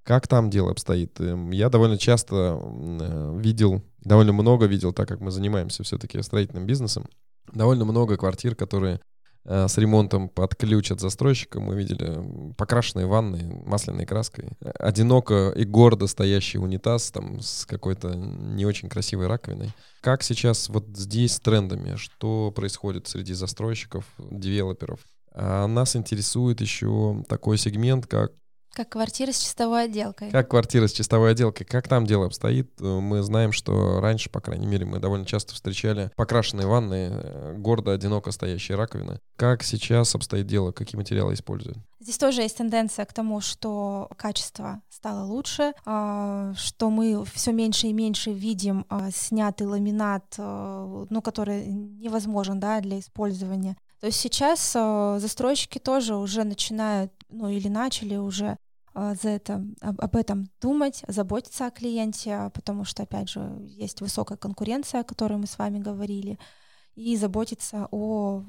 Как там дело обстоит? Эм, я довольно часто э, видел, довольно много видел, так как мы занимаемся все-таки строительным бизнесом, довольно много квартир, которые э, с ремонтом под ключ от застройщика мы видели покрашенные ванны масляной краской, одиноко и гордо стоящий унитаз там с какой-то не очень красивой раковиной. Как сейчас вот здесь с трендами? Что происходит среди застройщиков, девелоперов? А нас интересует еще такой сегмент, как как квартира с чистовой отделкой. Как квартира с чистовой отделкой. Как там дело обстоит? Мы знаем, что раньше, по крайней мере, мы довольно часто встречали покрашенные ванны, э, гордо, одиноко стоящие раковины. Как сейчас обстоит дело? Какие материалы используют? Здесь тоже есть тенденция к тому, что качество стало лучше, а, что мы все меньше и меньше видим а, снятый ламинат, э, ну, который невозможен да, для использования. То есть сейчас застройщики тоже уже начинают, ну или начали уже а, за это, об, этом думать, заботиться о клиенте, потому что, опять же, есть высокая конкуренция, о которой мы с вами говорили, и заботиться о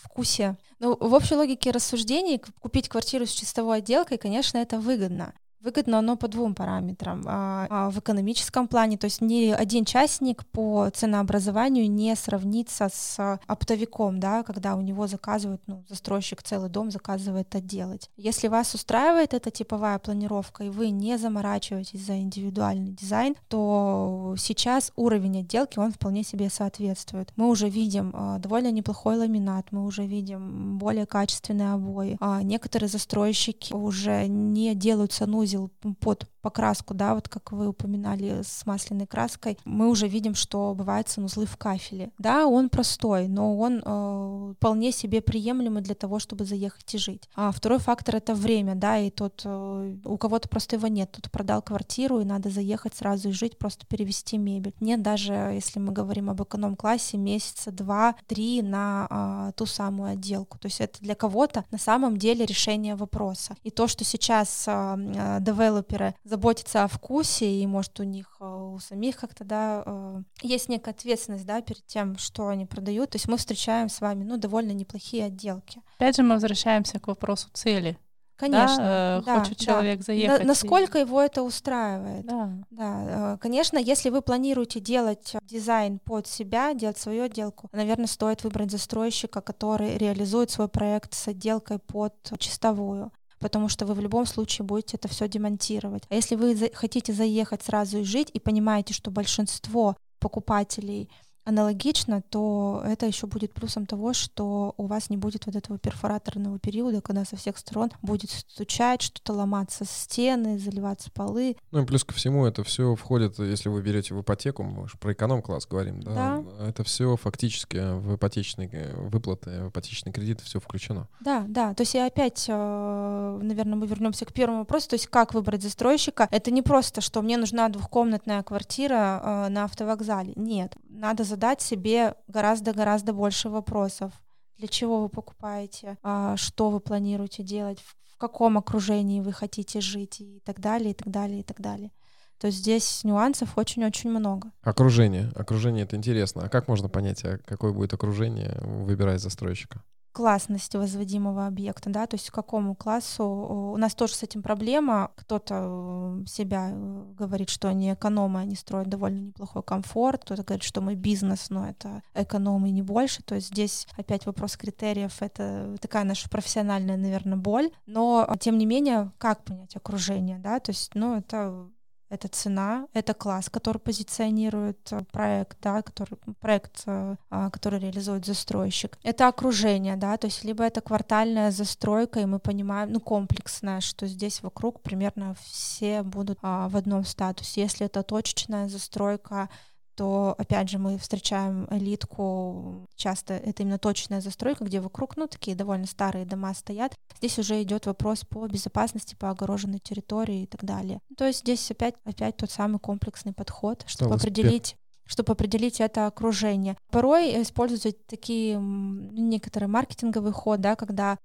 вкусе. Ну, в общей логике рассуждений купить квартиру с чистовой отделкой, конечно, это выгодно. Выгодно оно по двум параметрам. А, а в экономическом плане, то есть ни один частник по ценообразованию не сравнится с оптовиком, да, когда у него заказывают, ну, застройщик целый дом заказывает отделать. Если вас устраивает эта типовая планировка, и вы не заморачиваетесь за индивидуальный дизайн, то сейчас уровень отделки, он вполне себе соответствует. Мы уже видим а, довольно неплохой ламинат, мы уже видим более качественные обои. Некоторые застройщики уже не делают санузел снизил под покраску, да, вот как вы упоминали с масляной краской, мы уже видим, что бывают санузлы в кафеле. Да, он простой, но он э, вполне себе приемлемый для того, чтобы заехать и жить. А второй фактор — это время, да, и тот, э, у кого-то просто его нет, тут продал квартиру, и надо заехать сразу и жить, просто перевести мебель. Нет даже, если мы говорим об эконом-классе, месяца два-три на э, ту самую отделку. То есть это для кого-то на самом деле решение вопроса. И то, что сейчас э, девелоперы заботятся о вкусе, и, может, у них э, у самих как-то, да, э, есть некая ответственность, да, перед тем, что они продают. То есть мы встречаем с вами, ну, довольно неплохие отделки. Опять же, мы возвращаемся к вопросу цели. Конечно, да, да, хочет да. человек заехать. На- насколько его это устраивает? Да. Да, э, конечно, если вы планируете делать дизайн под себя, делать свою отделку, наверное, стоит выбрать застройщика, который реализует свой проект с отделкой под чистовую потому что вы в любом случае будете это все демонтировать. А если вы за- хотите заехать сразу и жить и понимаете, что большинство покупателей аналогично, то это еще будет плюсом того, что у вас не будет вот этого перфораторного периода, когда со всех сторон будет стучать, что-то ломаться стены, заливаться полы. Ну и плюс ко всему это все входит, если вы берете в ипотеку, мы же про эконом-класс говорим, да? Это все фактически в ипотечные выплаты, в ипотечный кредит все включено. Да, да. То есть и опять, э, наверное, мы вернемся к первому вопросу. То есть как выбрать застройщика? Это не просто, что мне нужна двухкомнатная квартира э, на автовокзале. Нет, надо задать себе гораздо-гораздо больше вопросов. Для чего вы покупаете? А, Что вы планируете делать? В каком окружении вы хотите жить? И так далее, и так далее, и так далее. То есть здесь нюансов очень-очень много. Окружение. Окружение — это интересно. А как можно понять, а какое будет окружение, выбирая застройщика? Классность возводимого объекта, да, то есть к какому классу. У нас тоже с этим проблема. Кто-то э, себя э, говорит, что они экономы, они строят довольно неплохой комфорт, кто-то говорит, что мы бизнес, но это экономы не больше. То есть здесь опять вопрос критериев, это такая наша профессиональная, наверное, боль. Но, тем не менее, как понять окружение, да, то есть, ну, это это цена, это класс, который позиционирует э, проект, да, который, проект, э, а, который реализует застройщик. Это окружение, да, то есть либо это квартальная застройка, и мы понимаем, ну, комплексная, что здесь вокруг примерно все будут а, в одном статусе. Если это точечная застройка, то, опять же, мы встречаем элитку, часто это именно точная застройка, где вокруг, ну, такие довольно старые дома стоят. Здесь уже идет вопрос по безопасности, по огороженной территории и так далее. То есть здесь опять, опять тот самый комплексный подход, чтобы Стал определить чтобы определить это окружение. Порой используются такие некоторые маркетинговый ход, да, когда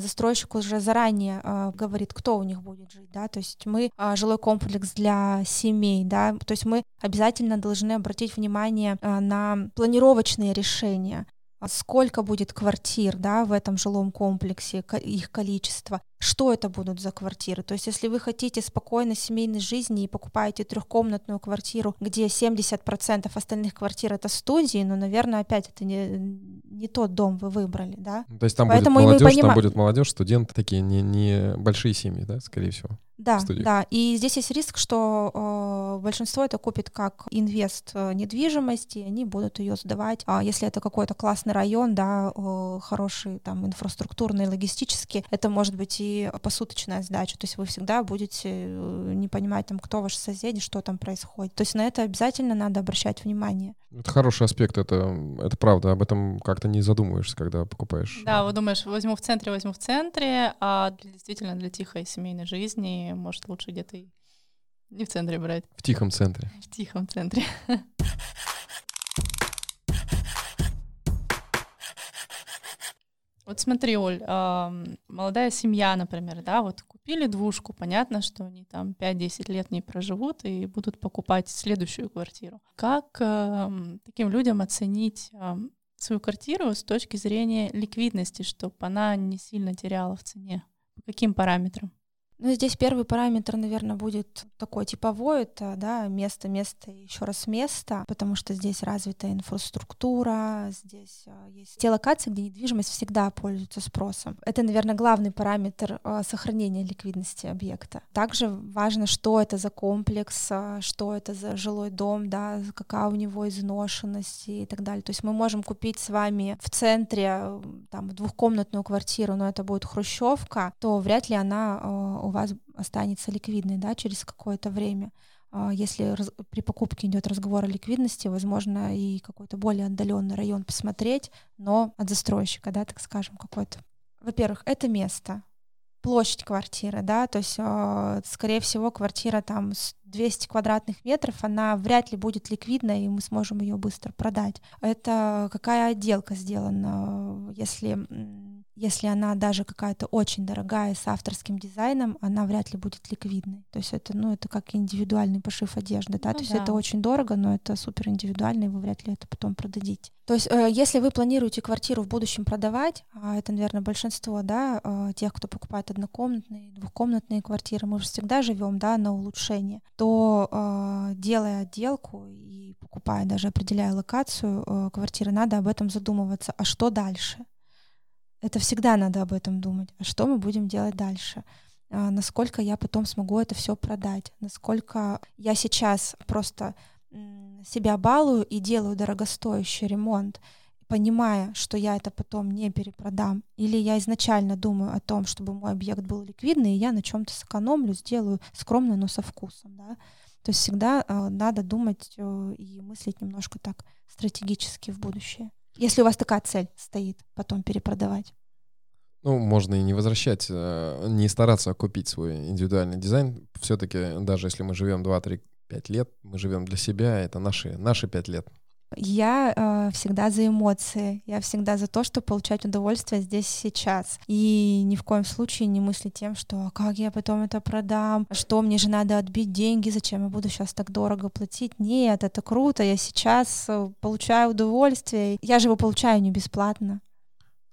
застройщик уже заранее а, говорит, кто у них будет жить, да, то есть мы а, жилой комплекс для семей, да, то есть мы обязательно должны обратить внимание а, на планировочные решения, а сколько будет квартир, да, в этом жилом комплексе, ко- их количество, что это будут за квартиры. То есть если вы хотите спокойной семейной жизни и покупаете трехкомнатную квартиру, где 70% остальных квартир это студии, ну, наверное, опять это не, не тот дом вы выбрали, да. Ну, То есть там Поэтому будет молодежь, там понима- будет молодежь, студенты такие, не, не большие семьи, да, скорее всего. Да, да. И здесь есть риск, что э, большинство это купит как инвест э, недвижимости, они будут ее сдавать. А если это какой-то классный район, да, э, хороший там инфраструктурный, логистический, это может быть и посуточная сдача. То есть вы всегда будете э, не понимать, там, кто ваши соседи, что там происходит. То есть на это обязательно надо обращать внимание. Это хороший аспект, это, это правда, об этом как-то не задумываешься, когда покупаешь. Да, вот думаешь, возьму в центре, возьму в центре, а для- действительно для тихой семейной жизни, может, лучше где-то и не в центре брать, В тихом центре. в тихом центре. <laughs> Вот смотри, Оль, ам, молодая семья, например, да, вот купили двушку, понятно, что они там 5-10 лет не проживут и будут покупать следующую квартиру. Как ам, таким людям оценить ам, свою квартиру с точки зрения ликвидности, чтобы она не сильно теряла в цене? По каким параметрам? Ну, здесь первый параметр, наверное, будет такой типовой, это, да, место, место еще раз место, потому что здесь развита инфраструктура, здесь а, есть те локации, где недвижимость всегда пользуется спросом. Это, наверное, главный параметр а, сохранения ликвидности объекта. Также важно, что это за комплекс, а, что это за жилой дом, да, какая у него изношенность и так далее. То есть мы можем купить с вами в центре э, там двухкомнатную квартиру, но это будет хрущевка, то вряд ли она э, у вас останется ликвидной, да, через какое-то время. А Если при покупке идет разговор о ликвидности, возможно, и какой-то более отдаленный район посмотреть, но от застройщика, да, так скажем, какой-то. Во-первых, это место, площадь квартиры, да, то есть, э, скорее всего, квартира там 200 квадратных метров, она вряд ли будет ликвидна, и мы сможем ее быстро продать. Это какая отделка сделана, если если она даже какая-то очень дорогая с авторским дизайном, она вряд ли будет ликвидной. То есть это, ну, это как индивидуальный пошив одежды, да, ну, то есть да. это очень дорого, но это супер индивидуально, и вы вряд ли это потом продадите. То есть э, если вы планируете квартиру в будущем продавать, а это, наверное, большинство, да, э, тех, кто покупает однокомнатные, двухкомнатные квартиры, мы же всегда живем, да, на улучшение, то э, делая отделку и покупая, даже определяя локацию квартиры, надо об этом задумываться. А что дальше? Это всегда надо об этом думать. А что мы будем делать дальше? А, насколько я потом смогу это все продать? Насколько я сейчас просто себя балую и делаю дорогостоящий ремонт, понимая, что я это потом не перепродам, или я изначально думаю о том, чтобы мой объект был ликвидный, и я на чем-то сэкономлю, сделаю скромно, но со вкусом, да. То есть всегда э, надо думать э, и мыслить немножко так стратегически в будущее. Если у вас такая цель стоит, потом перепродавать. Ну, можно и не возвращать, э, не стараться купить свой индивидуальный дизайн. Все-таки, даже если мы живем 2-3-5 лет, мы живем для себя, это наши, наши 5 лет. Я э, всегда за эмоции, я всегда за то, чтобы получать удовольствие здесь сейчас. И ни в коем случае не мыслить тем, что а как я потом это продам, что мне же надо отбить деньги, зачем я буду сейчас так дорого платить. Нет, это круто, я сейчас э, получаю удовольствие. Я же его получаю не бесплатно.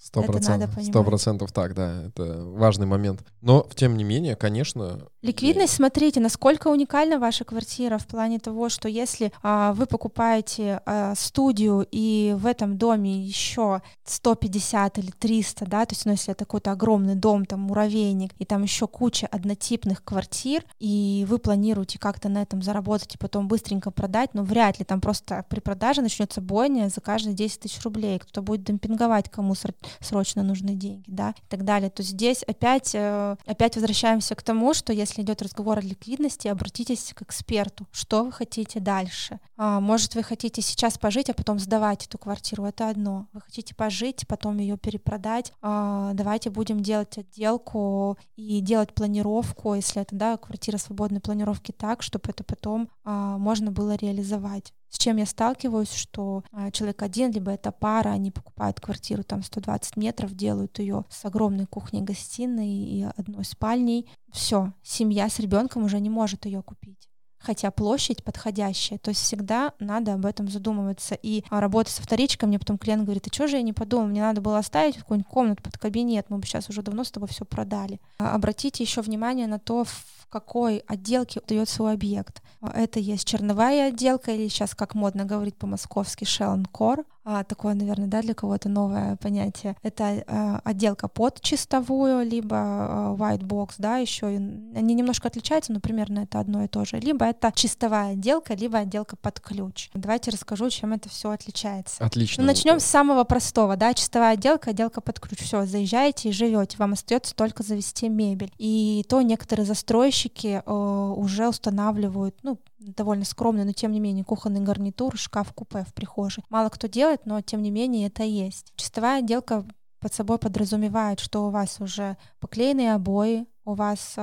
Сто процентов, сто процентов так, да, это важный момент. Но, тем не менее, конечно... Ликвидность, смотрите, насколько уникальна ваша квартира в плане того, что если а, вы покупаете а, студию и в этом доме еще 150 или 300, да, то есть, ну, если это какой-то огромный дом, там, муравейник, и там еще куча однотипных квартир, и вы планируете как-то на этом заработать и потом быстренько продать, но вряд ли там просто при продаже начнется бойня за каждые 10 тысяч рублей, кто-то будет демпинговать кому срочно нужны деньги, да, и так далее. То здесь опять, э, опять возвращаемся к тому, что если идет разговор о ликвидности, обратитесь к эксперту, что вы хотите дальше. А, может, вы хотите сейчас пожить, а потом сдавать эту квартиру, это одно. Вы хотите пожить, потом ее перепродать. А, давайте будем делать отделку и делать планировку, если это, да, квартира свободной планировки так, чтобы это потом а, можно было реализовать. С чем я сталкиваюсь, что а, человек один, либо это пара, они покупают квартиру там 120 метров, делают ее с огромной кухней-гостиной и одной спальней. Все, семья с ребенком уже не может ее купить хотя площадь подходящая. То есть всегда надо об этом задумываться. И а, работа со вторичкой, мне потом клиент говорит, а что же я не подумал, мне надо было оставить какую-нибудь комнату под кабинет, мы бы сейчас уже давно с тобой все продали. А, обратите еще внимание на то, в какой отделке дает свой объект. Это есть черновая отделка или сейчас, как модно говорить по-московски, шелнкор а, такое, наверное, да, для кого-то новое понятие. Это а, отделка под чистовую, либо а, white box, да, еще они немножко отличаются, но примерно это одно и то же. Либо это чистовая отделка, либо отделка под ключ. Давайте расскажу, чем это все отличается. Отлично. Ну, начнем с самого простого, да, чистовая отделка, отделка под ключ. Все, заезжаете и живете, вам остается только завести мебель. И то некоторые застройщики э, уже устанавливают, ну, довольно скромный, но тем не менее кухонный гарнитур, шкаф-купе в прихожей. Мало кто делает, но тем не менее это есть. Чистовая отделка под собой подразумевает, что у вас уже поклеенные обои, у вас э,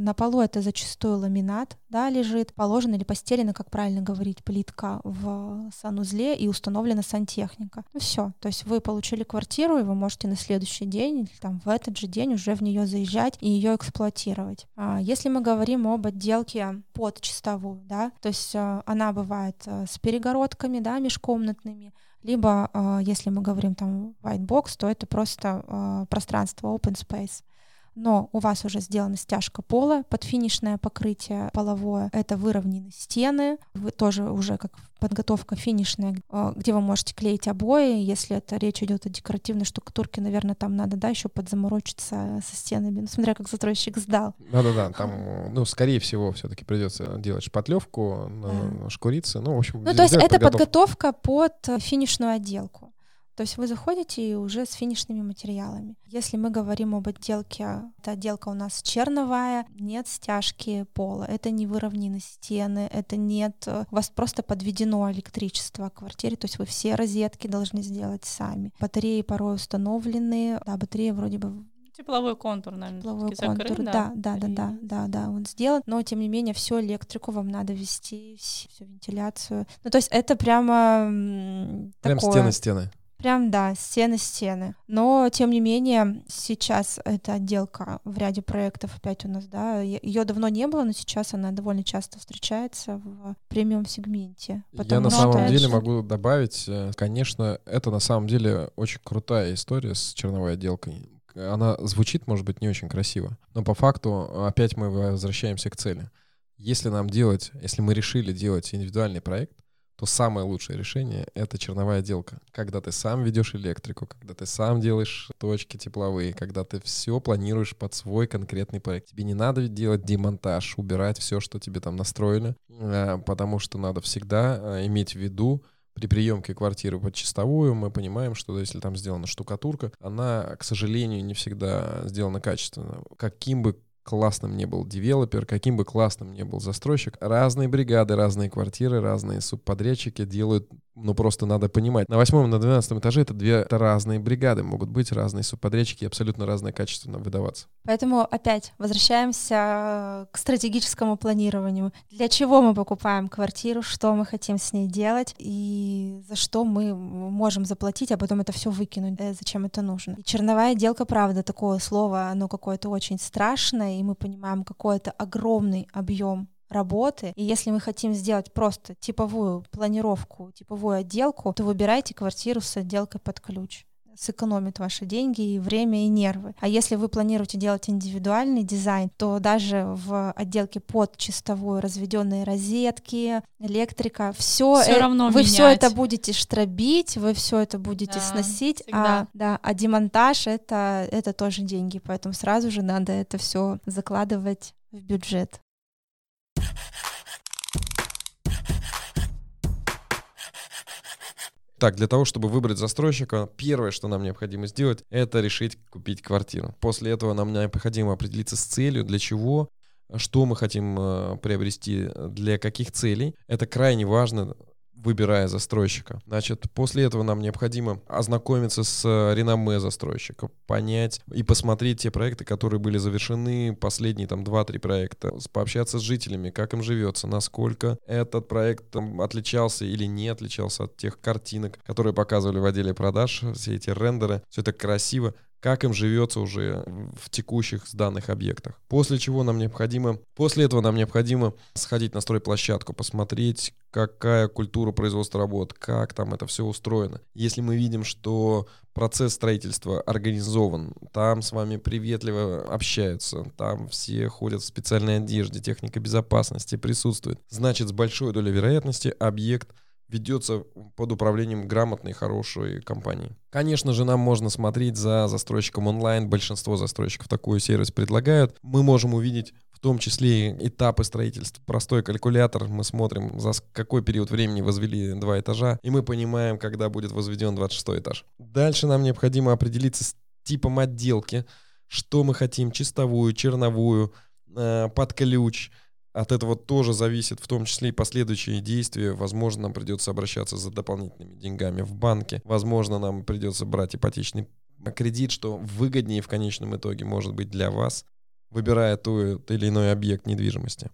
на полу это зачастую ламинат, да, лежит, положена или постелена, как правильно говорить, плитка в санузле и установлена сантехника. Ну все, то есть вы получили квартиру, и вы можете на следующий день или там в этот же день уже в нее заезжать и ее эксплуатировать. А если мы говорим об отделке под чистовую, да, то есть э, она бывает э, с перегородками, да, межкомнатными, либо, э, если мы говорим там white box, то это просто э, пространство open space но у вас уже сделана стяжка пола под финишное покрытие половое, это выровнены стены, вы тоже уже как подготовка финишная, а, где вы можете клеить обои, если это речь идет о декоративной штукатурке, наверное, там надо, да, еще подзаморочиться со стенами, ну, смотря как застройщик сдал. Да-да-да, там, ну, скорее всего, все-таки придется делать шпатлевку, да. шкуриться, ну, в общем, Ну, то есть это подготовка под финишную отделку. То есть вы заходите уже с финишными материалами. Если мы говорим об отделке, эта отделка у нас черновая, нет стяжки пола, это не выровнены стены, это нет... Э, у вас просто подведено электричество в квартире, то есть вы все розетки должны сделать сами. Батареи порой установлены, да, батареи вроде бы Тепловой контур, наверное, Тепловой контур, закрыт, да, да, да, да, да, да, он сделан, но тем не менее всю электрику вам надо вести, всю вентиляцию. Ну то есть это прямо Прям такое... стены-стены Прям, да, стены-стены. Но, тем не менее, сейчас эта отделка в ряде проектов опять у нас, да, ее давно не было, но сейчас она довольно часто встречается в премиум-сегменте. Я на самом деле могу добавить, э, конечно, это на самом деле очень крутая история с черновой отделкой. Она звучит, может быть, не очень красиво, но по факту опять мы возвращаемся к цели. Если нам делать, если мы решили делать индивидуальный проект, то самое лучшее решение — это черновая отделка. Когда ты сам ведешь электрику, когда ты сам делаешь точки тепловые, когда ты все планируешь под свой конкретный проект. Тебе не надо делать демонтаж, убирать все, что тебе там настроили, э, потому что надо всегда э, иметь в виду, при приемке квартиры под чистовую мы понимаем, что если там сделана штукатурка, она, к сожалению, не всегда сделана качественно. Каким бы классным не был девелопер, каким бы классным не был застройщик, разные бригады, разные квартиры, разные субподрядчики делают ну, просто надо понимать. На восьмом, на двенадцатом этаже это две это разные бригады, могут быть разные субподрядчики, абсолютно разное качество выдаваться. Поэтому опять возвращаемся к стратегическому планированию. Для чего мы покупаем квартиру, что мы хотим с ней делать и за что мы можем заплатить, а потом это все выкинуть, э, зачем это нужно. И черновая делка, правда, такое слово, оно какое-то очень страшное, и мы понимаем какой-то огромный объем работы. И если мы хотим сделать просто типовую планировку, типовую отделку, то выбирайте квартиру с отделкой под ключ сэкономит ваши деньги и время и нервы. А если вы планируете делать индивидуальный дизайн, то даже в отделке под чистовую разведенные розетки, электрика, все, все э- равно вы менять. все это будете штробить, вы все это будете да, сносить, а да, а демонтаж это это тоже деньги, поэтому сразу же надо это все закладывать в бюджет. Так, для того, чтобы выбрать застройщика, первое, что нам необходимо сделать, это решить купить квартиру. После этого нам необходимо определиться с целью, для чего, что мы хотим э, приобрести, для каких целей. Это крайне важно выбирая застройщика. Значит, после этого нам необходимо ознакомиться с э, реноме застройщика, понять и посмотреть те проекты, которые были завершены, последние там 2-3 проекта, пообщаться с жителями, как им живется, насколько этот проект там, отличался или не отличался от тех картинок, которые показывали в отделе продаж, все эти рендеры, все это красиво, как им живется уже в текущих данных объектах. После чего нам необходимо, после этого нам необходимо сходить на стройплощадку, посмотреть, какая культура производства работ, как там это все устроено. Если мы видим, что процесс строительства организован, там с вами приветливо общаются, там все ходят в специальной одежде, техника безопасности присутствует, значит с большой долей вероятности объект ведется под управлением грамотной, хорошей компании. Конечно же, нам можно смотреть за застройщиком онлайн. Большинство застройщиков такой сервис предлагают. Мы можем увидеть в том числе этапы строительства. Простой калькулятор. Мы смотрим, за какой период времени возвели два этажа, и мы понимаем, когда будет возведен 26 этаж. Дальше нам необходимо определиться с типом отделки, что мы хотим, чистовую, черновую, э, под ключ — от этого тоже зависит в том числе и последующие действия. Возможно, нам придется обращаться за дополнительными деньгами в банке. Возможно, нам придется брать ипотечный кредит, что выгоднее в конечном итоге может быть для вас, выбирая тот или иной объект недвижимости.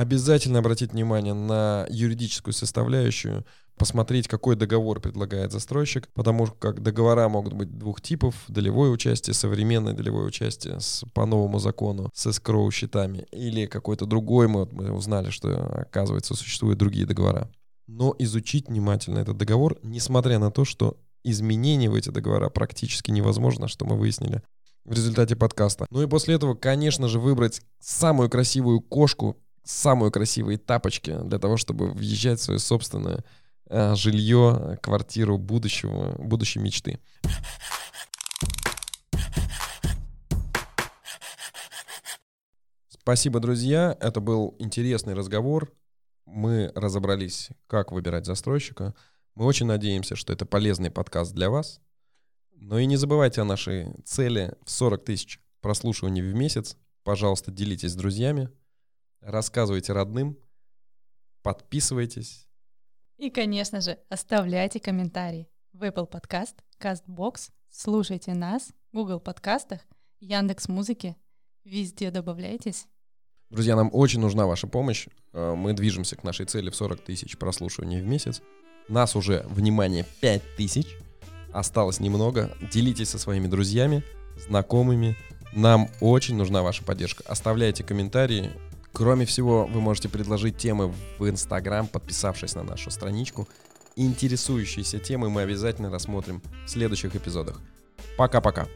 Обязательно обратить внимание на юридическую составляющую посмотреть, какой договор предлагает застройщик, потому как договора могут быть двух типов, долевое участие, современное долевое участие с, по новому закону с escrow счетами, или какой-то другой, мы, мы узнали, что, оказывается, существуют другие договора. Но изучить внимательно этот договор, несмотря на то, что изменения в эти договора практически невозможно, что мы выяснили в результате подкаста. Ну и после этого, конечно же, выбрать самую красивую кошку, самые красивые тапочки для того, чтобы въезжать в свое собственное Э, жилье, квартиру будущего, будущей мечты. Спасибо, друзья. Это был интересный разговор. Мы разобрались, как выбирать застройщика. Мы очень надеемся, что это полезный подкаст для вас. Но и не забывайте о нашей цели в 40 тысяч прослушиваний в месяц. Пожалуйста, делитесь с друзьями, рассказывайте родным, подписывайтесь. И, конечно же, оставляйте комментарии в Apple Podcast, CastBox, слушайте нас в Google подкастах, Яндекс Музыке, везде добавляйтесь. Друзья, нам очень нужна ваша помощь. Э, мы движемся к нашей цели в 40 тысяч прослушиваний в месяц. Нас уже, внимание, 5 тысяч. осталось немного. Делитесь со своими друзьями, знакомыми. Нам очень нужна ваша поддержка. Оставляйте комментарии. Кроме всего, вы можете предложить темы в Инстаграм, подписавшись на нашу страничку. Интересующиеся темы мы обязательно рассмотрим в следующих эпизодах. Пока-пока.